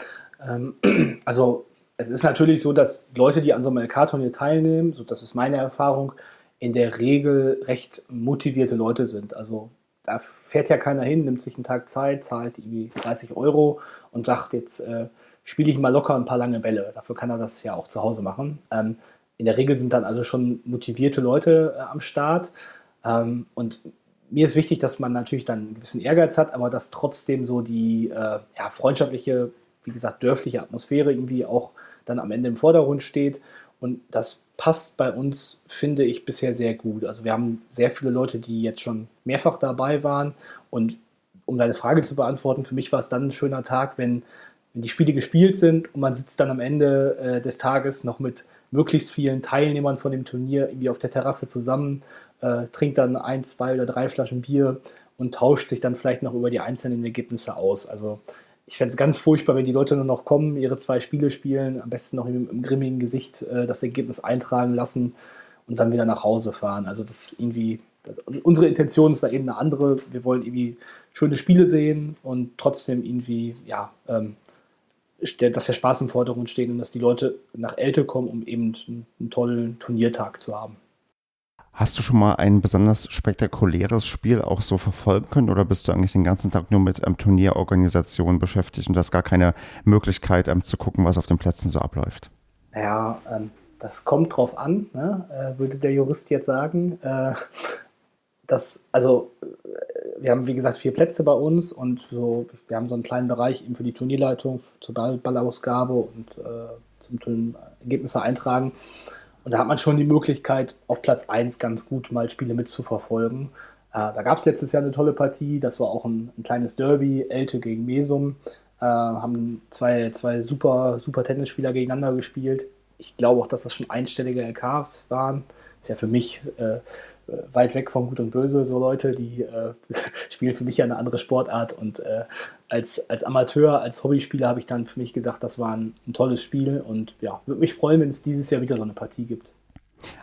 ähm, [clears throat] also es ist natürlich so, dass Leute, die an so einem LK-Turnier teilnehmen, so das ist meine Erfahrung, in der Regel recht motivierte Leute sind. Also da fährt ja keiner hin, nimmt sich einen Tag Zeit, zahlt irgendwie 30 Euro und sagt, jetzt äh, spiele ich mal locker ein paar lange Bälle. Dafür kann er das ja auch zu Hause machen. Ähm, in der Regel sind dann also schon motivierte Leute äh, am Start. Ähm, und mir ist wichtig, dass man natürlich dann einen gewissen Ehrgeiz hat, aber dass trotzdem so die äh, ja, freundschaftliche, wie gesagt, dörfliche Atmosphäre irgendwie auch dann am Ende im Vordergrund steht. Und das passt bei uns, finde ich, bisher sehr gut. Also wir haben sehr viele Leute, die jetzt schon mehrfach dabei waren. Und um deine Frage zu beantworten, für mich war es dann ein schöner Tag, wenn, wenn die Spiele gespielt sind und man sitzt dann am Ende äh, des Tages noch mit möglichst vielen Teilnehmern von dem Turnier irgendwie auf der Terrasse zusammen, äh, trinkt dann ein, zwei oder drei Flaschen Bier und tauscht sich dann vielleicht noch über die einzelnen Ergebnisse aus. Also ich fände es ganz furchtbar, wenn die Leute nur noch kommen, ihre zwei Spiele spielen, am besten noch im, im grimmigen Gesicht äh, das Ergebnis eintragen lassen und dann wieder nach Hause fahren. Also das ist irgendwie, das, unsere Intention ist da eben eine andere. Wir wollen irgendwie schöne Spiele sehen und trotzdem irgendwie, ja, ähm, dass der Spaß im Vordergrund steht und dass die Leute nach Elte kommen, um eben einen, tollen Turniertag zu haben. Hast du schon mal ein besonders spektakuläres Spiel auch so verfolgen können oder bist du eigentlich den ganzen Tag nur mit ähm, Turnierorganisation beschäftigt und hast gar keine Möglichkeit ähm, zu gucken, was auf den Plätzen so abläuft? Ja, ähm, das kommt drauf an, ne? äh, würde der Jurist jetzt sagen. Äh, das, also wir haben wie gesagt vier Plätze bei uns und so, wir haben so einen kleinen Bereich eben für die Turnierleitung, zur Ball Ballausgabe und äh, zum Ergebnisse eintragen. Und da hat man schon die Möglichkeit, auf Platz 1 ganz gut mal Spiele mitzuverfolgen. Äh, da gab es letztes Jahr eine tolle Partie, das war auch ein, ein kleines Derby, Elte gegen Mesum. Äh, haben zwei, zwei super, super Tennisspieler gegeneinander gespielt. Ich glaube auch, dass das schon einstellige LKs waren. Ist ja für mich äh, weit weg von Gut und Böse, so Leute, die äh, [laughs] spielen für mich ja eine andere Sportart und äh, als, als Amateur, als Hobbyspieler habe ich dann für mich gesagt, das war ein, ein tolles Spiel und ja, würde mich freuen, wenn es dieses Jahr wieder so eine Partie gibt.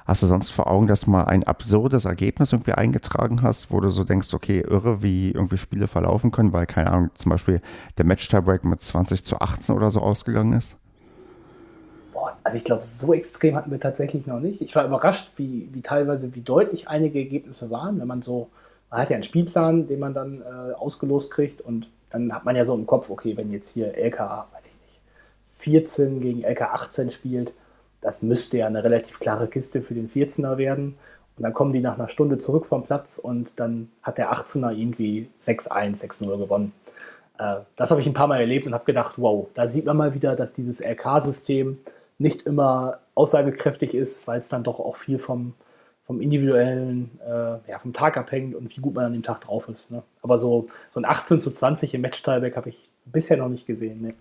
Hast du sonst vor Augen, dass du mal ein absurdes Ergebnis irgendwie eingetragen hast, wo du so denkst, okay, irre, wie irgendwie Spiele verlaufen können, weil, keine Ahnung, zum Beispiel der Match-Tiebreak mit 20 zu 18 oder so ausgegangen ist? Also ich glaube, so extrem hatten wir tatsächlich noch nicht. Ich war überrascht, wie, wie teilweise, wie deutlich einige Ergebnisse waren, wenn man so, man hat ja einen Spielplan, den man dann äh, ausgelost kriegt und dann hat man ja so im Kopf, okay, wenn jetzt hier LK, weiß ich nicht, 14 gegen LK 18 spielt, das müsste ja eine relativ klare Kiste für den 14er werden. Und dann kommen die nach einer Stunde zurück vom Platz und dann hat der 18er irgendwie 6-1, 6-0 gewonnen. Äh, das habe ich ein paar Mal erlebt und habe gedacht, wow, da sieht man mal wieder, dass dieses LK-System nicht immer aussagekräftig ist, weil es dann doch auch viel vom, vom individuellen, äh, ja, vom Tag abhängt und wie gut man an dem Tag drauf ist. Ne? Aber so, so ein 18 zu 20 im Match-Tieback habe ich bisher noch nicht gesehen. Ne?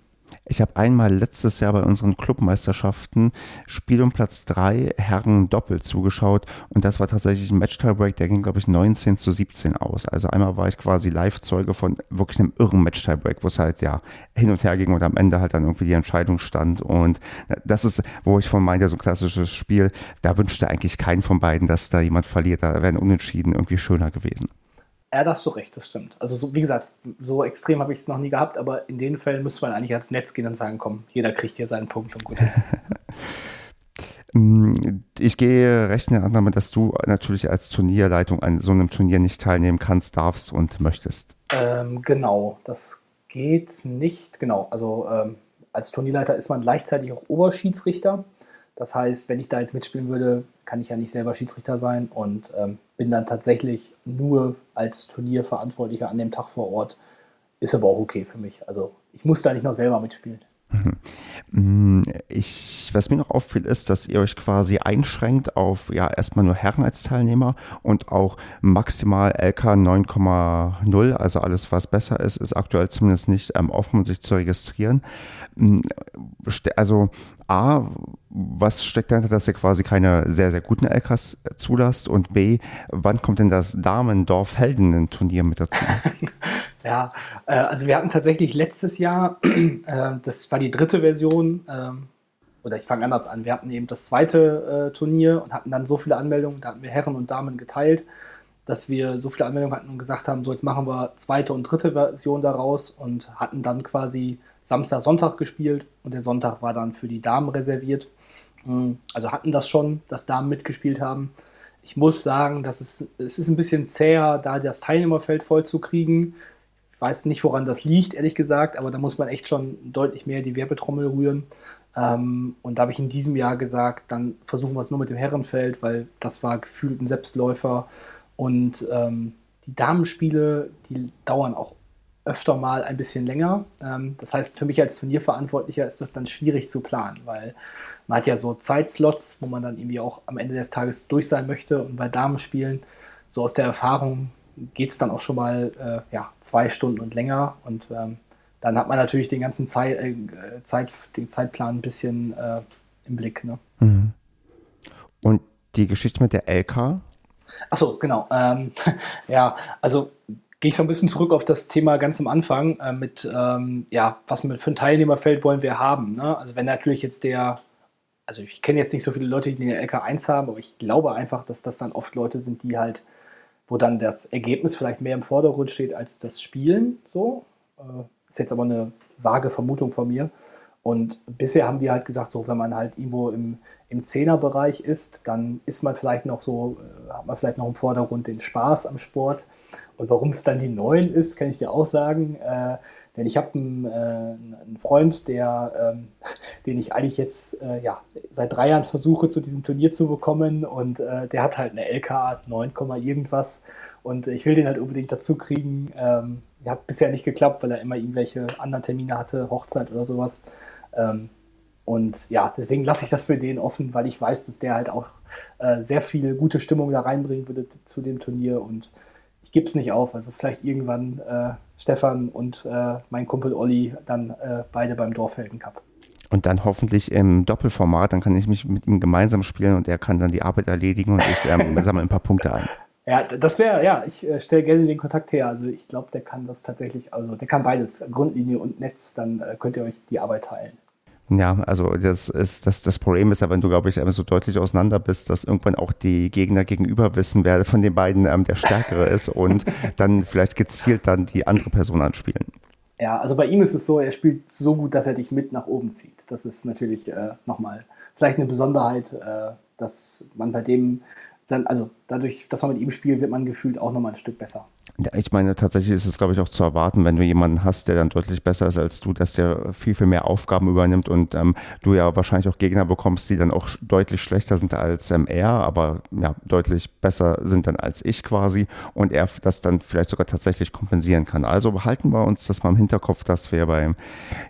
Ich habe einmal letztes Jahr bei unseren Clubmeisterschaften Spiel um Platz 3 Herren Doppel zugeschaut und das war tatsächlich ein Match-Tiebreak, der ging, glaube ich, 19 zu 17 aus. Also einmal war ich quasi Live-Zeuge von wirklich einem irren Match-Tiebreak, wo es halt ja hin und her ging und am Ende halt dann irgendwie die Entscheidung stand. Und das ist, wo ich von meinte, so ein klassisches Spiel, da wünschte eigentlich keinen von beiden, dass da jemand verliert. Da wären Unentschieden irgendwie schöner gewesen. Ja, das hast du recht, das stimmt. Also, so, wie gesagt, so extrem habe ich es noch nie gehabt, aber in den Fällen müsste man eigentlich ans Netz gehen und sagen: Komm, jeder kriegt hier seinen Punkt und gut ist. [laughs] Ich gehe recht in der Annahme, dass du natürlich als Turnierleitung an so einem Turnier nicht teilnehmen kannst, darfst und möchtest. Ähm, genau, das geht nicht. Genau, also ähm, als Turnierleiter ist man gleichzeitig auch Oberschiedsrichter. Das heißt, wenn ich da jetzt mitspielen würde, kann ich ja nicht selber Schiedsrichter sein und ähm, bin dann tatsächlich nur als Turnierverantwortlicher an dem Tag vor Ort. Ist aber auch okay für mich. Also ich muss da nicht noch selber mitspielen. Mhm. Ich, was mir noch auffiel, ist, dass ihr euch quasi einschränkt auf ja erstmal nur Herren als Teilnehmer und auch maximal LK 9,0, also alles, was besser ist, ist aktuell zumindest nicht ähm, offen, sich zu registrieren. Mhm. Also A, was steckt dahinter, dass ihr quasi keine sehr, sehr guten LKs zulasst? Und B, wann kommt denn das Damen-Dorf-Heldinnen-Turnier mit dazu? [laughs] ja, äh, also wir hatten tatsächlich letztes Jahr, [clears throat] äh, das war die dritte Version, äh, oder ich fange anders an, wir hatten eben das zweite äh, Turnier und hatten dann so viele Anmeldungen, da hatten wir Herren und Damen geteilt, dass wir so viele Anmeldungen hatten und gesagt haben, so jetzt machen wir zweite und dritte Version daraus und hatten dann quasi Samstag, Sonntag gespielt und der Sonntag war dann für die Damen reserviert. Mm, also hatten das schon, dass Damen mitgespielt haben. Ich muss sagen, dass es, es ist ein bisschen zäher, da das Teilnehmerfeld voll zu kriegen. Ich weiß nicht, woran das liegt, ehrlich gesagt, aber da muss man echt schon deutlich mehr die Werbetrommel rühren. Ähm, und da habe ich in diesem Jahr gesagt, dann versuchen wir es nur mit dem Herrenfeld, weil das war gefühlt ein Selbstläufer. Und ähm, die Damenspiele, die dauern auch öfter mal ein bisschen länger. Ähm, das heißt, für mich als Turnierverantwortlicher ist das dann schwierig zu planen, weil man hat ja so Zeitslots, wo man dann irgendwie auch am Ende des Tages durch sein möchte. Und bei Damenspielen, so aus der Erfahrung, geht es dann auch schon mal äh, ja, zwei Stunden und länger. Und ähm, dann hat man natürlich den ganzen Zeit, äh, Zeit, den Zeitplan ein bisschen äh, im Blick. Ne? Mhm. Und die Geschichte mit der LK? Achso, genau. Ähm, [laughs] ja, also gehe ich so ein bisschen zurück auf das Thema ganz am Anfang äh, mit, ähm, ja, was für ein Teilnehmerfeld wollen wir haben. Ne? Also wenn natürlich jetzt der, also ich kenne jetzt nicht so viele Leute, die eine LK1 haben, aber ich glaube einfach, dass das dann oft Leute sind, die halt, wo dann das Ergebnis vielleicht mehr im Vordergrund steht als das Spielen. So äh, ist jetzt aber eine vage Vermutung von mir. Und bisher haben wir halt gesagt, so wenn man halt irgendwo im, im Zehnerbereich ist, dann ist man vielleicht noch so, äh, hat man vielleicht noch im Vordergrund den Spaß am Sport. Und warum es dann die 9 ist, kann ich dir auch sagen. Äh, denn ich habe einen, äh, einen, Freund, der, ähm, [laughs] den ich eigentlich jetzt äh, ja, seit drei Jahren versuche, zu diesem Turnier zu bekommen. Und äh, der hat halt eine LK 9, irgendwas. Und ich will den halt unbedingt dazu kriegen. Ähm, hat bisher nicht geklappt, weil er immer irgendwelche anderen Termine hatte, Hochzeit oder sowas. Ähm, und ja, deswegen lasse ich das für den offen, weil ich weiß, dass der halt auch äh, sehr viel gute Stimmung da reinbringen würde zu dem Turnier und ich gebe es nicht auf. Also vielleicht irgendwann äh, Stefan und äh, mein Kumpel Olli dann äh, beide beim Dorfhelden Cup. Und dann hoffentlich im Doppelformat, dann kann ich mich mit ihm gemeinsam spielen und er kann dann die Arbeit erledigen und ich ähm, [laughs] sammle ein paar Punkte ein. Ja, das wäre, ja, ich äh, stelle gerne den Kontakt her. Also ich glaube, der kann das tatsächlich, also der kann beides, Grundlinie und Netz, dann äh, könnt ihr euch die Arbeit teilen. Ja, also das ist das, das Problem ist ja, wenn du, glaube ich, so deutlich auseinander bist, dass irgendwann auch die Gegner gegenüber wissen, wer von den beiden ähm, der Stärkere ist und [laughs] dann vielleicht gezielt dann die andere Person anspielen. Ja, also bei ihm ist es so, er spielt so gut, dass er dich mit nach oben zieht. Das ist natürlich äh, nochmal vielleicht eine Besonderheit, äh, dass man bei dem dann, also dadurch, dass man mit ihm spielt, wird man gefühlt auch nochmal ein Stück besser. Ich meine, tatsächlich ist es, glaube ich, auch zu erwarten, wenn du jemanden hast, der dann deutlich besser ist als du, dass der viel, viel mehr Aufgaben übernimmt und ähm, du ja wahrscheinlich auch Gegner bekommst, die dann auch deutlich schlechter sind als ähm, er, aber ja, deutlich besser sind dann als ich quasi und er das dann vielleicht sogar tatsächlich kompensieren kann. Also behalten wir uns das mal im Hinterkopf, dass wir beim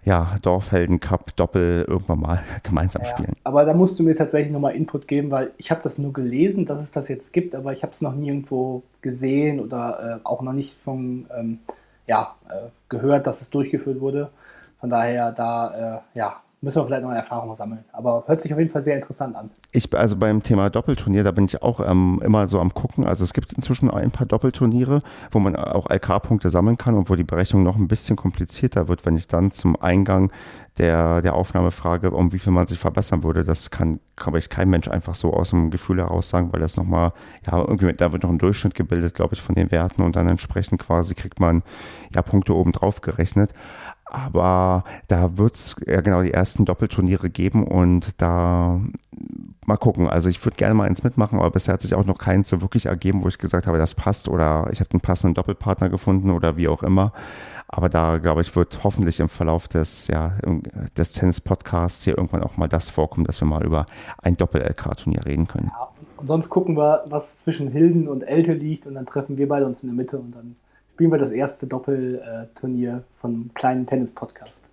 ja, Dorfhelden Cup Doppel irgendwann mal [laughs] gemeinsam ja, spielen. Aber da musst du mir tatsächlich nochmal Input geben, weil ich habe das nur gelesen, dass es das jetzt gibt, aber ich habe es noch nirgendwo gesehen oder äh, auch noch nicht von, ähm, ja, äh, gehört, dass es durchgeführt wurde. Von daher, da äh, ja, müssen wir vielleicht noch eine Erfahrung sammeln. Aber hört sich auf jeden Fall sehr interessant an. Ich, also beim Thema Doppelturnier, da bin ich auch ähm, immer so am gucken. Also es gibt inzwischen ein paar Doppelturniere, wo man auch LK-Punkte sammeln kann und wo die Berechnung noch ein bisschen komplizierter wird, wenn ich dann zum Eingang der, der Aufnahme frage, um wie viel man sich verbessern würde. Das kann, glaube ich, kein Mensch einfach so aus dem Gefühl heraus sagen, weil das nochmal, ja, irgendwie, da wird noch ein Durchschnitt gebildet, glaube ich, von den Werten und dann entsprechend quasi kriegt man ja Punkte oben drauf gerechnet. Aber da wird es ja genau die ersten Doppelturniere geben und da mal gucken. Also ich würde gerne mal eins mitmachen, aber bisher hat sich auch noch keins so wirklich ergeben, wo ich gesagt habe, das passt oder ich habe einen passenden Doppelpartner gefunden oder wie auch immer. Aber da, glaube ich, wird hoffentlich im Verlauf des, ja, des Tennis-Podcasts hier irgendwann auch mal das vorkommen, dass wir mal über ein Doppel-LK-Turnier reden können. Ja, und sonst gucken wir, was zwischen Hilden und Elte liegt und dann treffen wir beide uns in der Mitte und dann spielen wir das erste Doppelturnier vom kleinen Tennis-Podcast.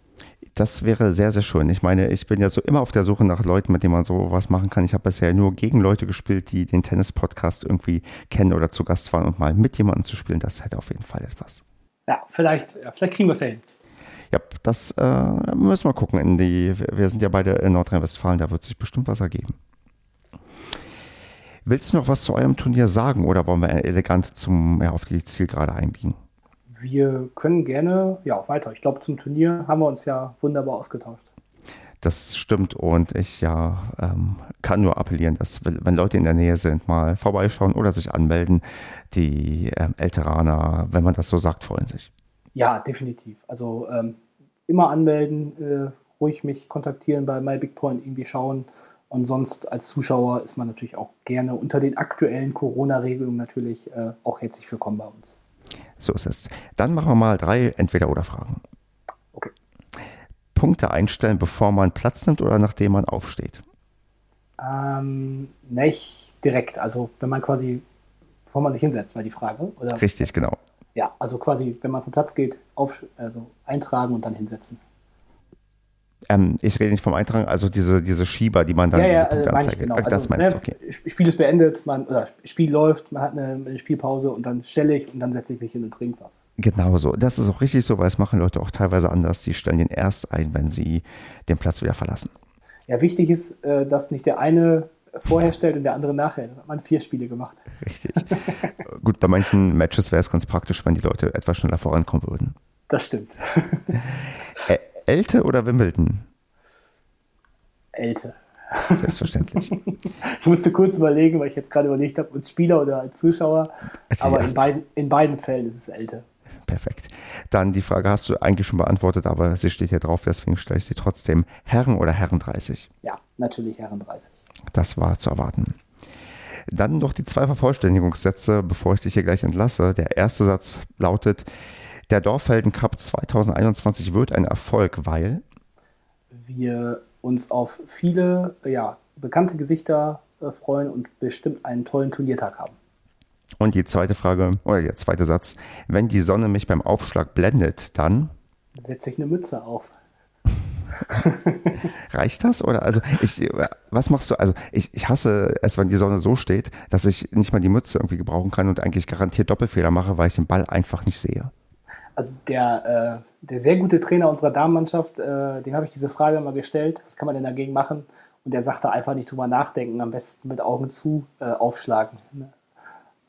Das wäre sehr, sehr schön. Ich meine, ich bin ja so immer auf der Suche nach Leuten, mit denen man so was machen kann. Ich habe bisher nur gegen Leute gespielt, die den Tennis-Podcast irgendwie kennen oder zu Gast waren und mal mit jemandem zu spielen, das hätte auf jeden Fall etwas. Ja, vielleicht, ja, vielleicht kriegen wir es hin. Ja, das äh, müssen wir gucken. In die, wir sind ja beide in Nordrhein-Westfalen, da wird sich bestimmt was ergeben. Willst du noch was zu eurem Turnier sagen oder wollen wir elegant zum, ja, auf die Zielgerade einbiegen? Wir können gerne ja, weiter. Ich glaube, zum Turnier haben wir uns ja wunderbar ausgetauscht. Das stimmt und ich ja ähm, kann nur appellieren, dass wenn Leute in der Nähe sind, mal vorbeischauen oder sich anmelden. Die ähm, Älteraner, wenn man das so sagt, freuen sich. Ja, definitiv. Also ähm, immer anmelden, äh, ruhig mich kontaktieren bei MyBigPoint, irgendwie schauen, und sonst als Zuschauer ist man natürlich auch gerne unter den aktuellen Corona-Regelungen natürlich äh, auch herzlich willkommen bei uns. So ist es. Dann machen wir mal drei Entweder-Oder-Fragen. Punkte einstellen, bevor man Platz nimmt oder nachdem man aufsteht? Ähm, nicht direkt. Also wenn man quasi, bevor man sich hinsetzt, war die Frage. Oder? Richtig, genau. Ja, also quasi, wenn man vom Platz geht, auf, also eintragen und dann hinsetzen. Ähm, ich rede nicht vom Eintragen, also diese, diese Schieber, die man dann ja, ja, diese Punkte anzeigt. Genau. Das also, meinst du, okay. Spiel ist beendet, man, oder Spiel läuft, man hat eine, eine, Spielpause und dann stelle ich und dann setze ich mich hin und trinke was. Genau so. Das ist auch richtig so, weil es machen Leute auch teilweise anders. Die stellen den erst ein, wenn sie den Platz wieder verlassen. Ja, wichtig ist, äh, dass nicht der eine vorher stellt und der andere nachher. Da hat man vier Spiele gemacht. Richtig. [laughs] Gut, bei manchen Matches wäre es ganz praktisch, wenn die Leute etwas schneller vorankommen würden. Das stimmt. [laughs] Elte oder Wimbledon? Elte. Selbstverständlich. ich musste kurz überlegen, weil ich jetzt gerade überlegt habe, als Spieler oder als Zuschauer. Aber ja. in, beiden, in beiden Fällen ist es Elte. Perfekt. Dann die Frage hast du eigentlich schon beantwortet, aber sie steht hier drauf, deswegen stelle ich sie trotzdem. Herren oder Herren 30? Ja, natürlich Herren 30. Das war zu erwarten. Dann noch die zwei Vervollständigungssätze, bevor ich dich hier gleich entlasse. Der erste Satz lautet, der Dorfhelden Cup 2021 wird ein Erfolg, weil wir uns auf viele ja, bekannte Gesichter äh, freuen und bestimmt einen tollen Turniertag haben. Und die zweite Frage, oder der zweite Satz, wenn die Sonne mich beim Aufschlag blendet, dann setze ich eine Mütze auf. [laughs] Reicht das? Oder also ich, was machst du? Also ich, ich hasse es, wenn die Sonne so steht, dass ich nicht mal die Mütze irgendwie gebrauchen kann und eigentlich garantiert Doppelfehler mache, weil ich den Ball einfach nicht sehe. Also der, äh, der sehr gute Trainer unserer Damenmannschaft, äh, dem habe ich diese Frage mal gestellt, was kann man denn dagegen machen? Und der sagte einfach nicht drüber nachdenken, am besten mit Augen zu äh, aufschlagen. Ne?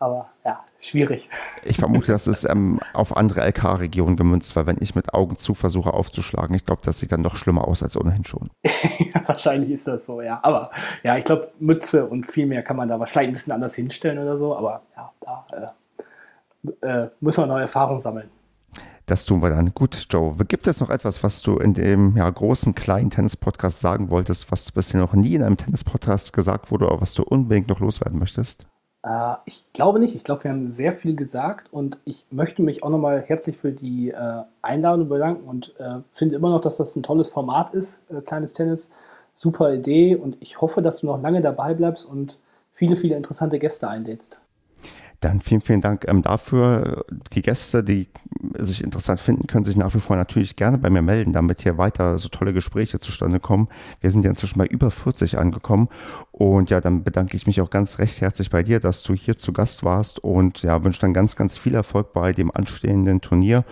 Aber ja, schwierig. Ich vermute, das ist ähm, auf andere LK-Regionen gemünzt, weil wenn ich mit Augen zu versuche aufzuschlagen, ich glaube, das sieht dann noch schlimmer aus als ohnehin schon. [laughs] ja, wahrscheinlich ist das so, ja. Aber ja, ich glaube, Mütze und viel mehr kann man da wahrscheinlich ein bisschen anders hinstellen oder so. Aber ja, da äh, äh, müssen wir neue Erfahrungen sammeln. Das tun wir dann. Gut, Joe. Gibt es noch etwas, was du in dem ja, großen, kleinen Tennis-Podcast sagen wolltest, was bisher noch nie in einem Tennis-Podcast gesagt wurde, oder was du unbedingt noch loswerden möchtest? Äh, ich glaube nicht. Ich glaube, wir haben sehr viel gesagt und ich möchte mich auch nochmal herzlich für die äh, Einladung bedanken und äh, finde immer noch, dass das ein tolles Format ist, äh, kleines Tennis. Super Idee und ich hoffe, dass du noch lange dabei bleibst und viele, viele interessante Gäste einlädst. Dann vielen, vielen Dank ähm, dafür. Die Gäste, die sich interessant finden, können sich nach wie vor natürlich gerne bei mir melden, damit hier weiter so tolle Gespräche zustande kommen. Wir sind ja inzwischen bei über 40 angekommen. Und ja, dann bedanke ich mich auch ganz recht herzlich bei dir, dass du hier zu Gast warst und ja, wünsche dann ganz, ganz viel Erfolg bei dem anstehenden Turnier.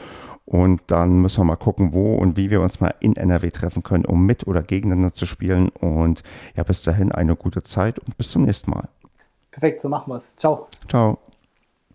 Und dann müssen wir mal gucken, wo und wie wir uns mal in NRW treffen können, um mit oder gegeneinander zu spielen. Und ja, bis dahin eine gute Zeit und bis zum nächsten Mal. Perfekt, so machen wir es. Ciao. Ciao.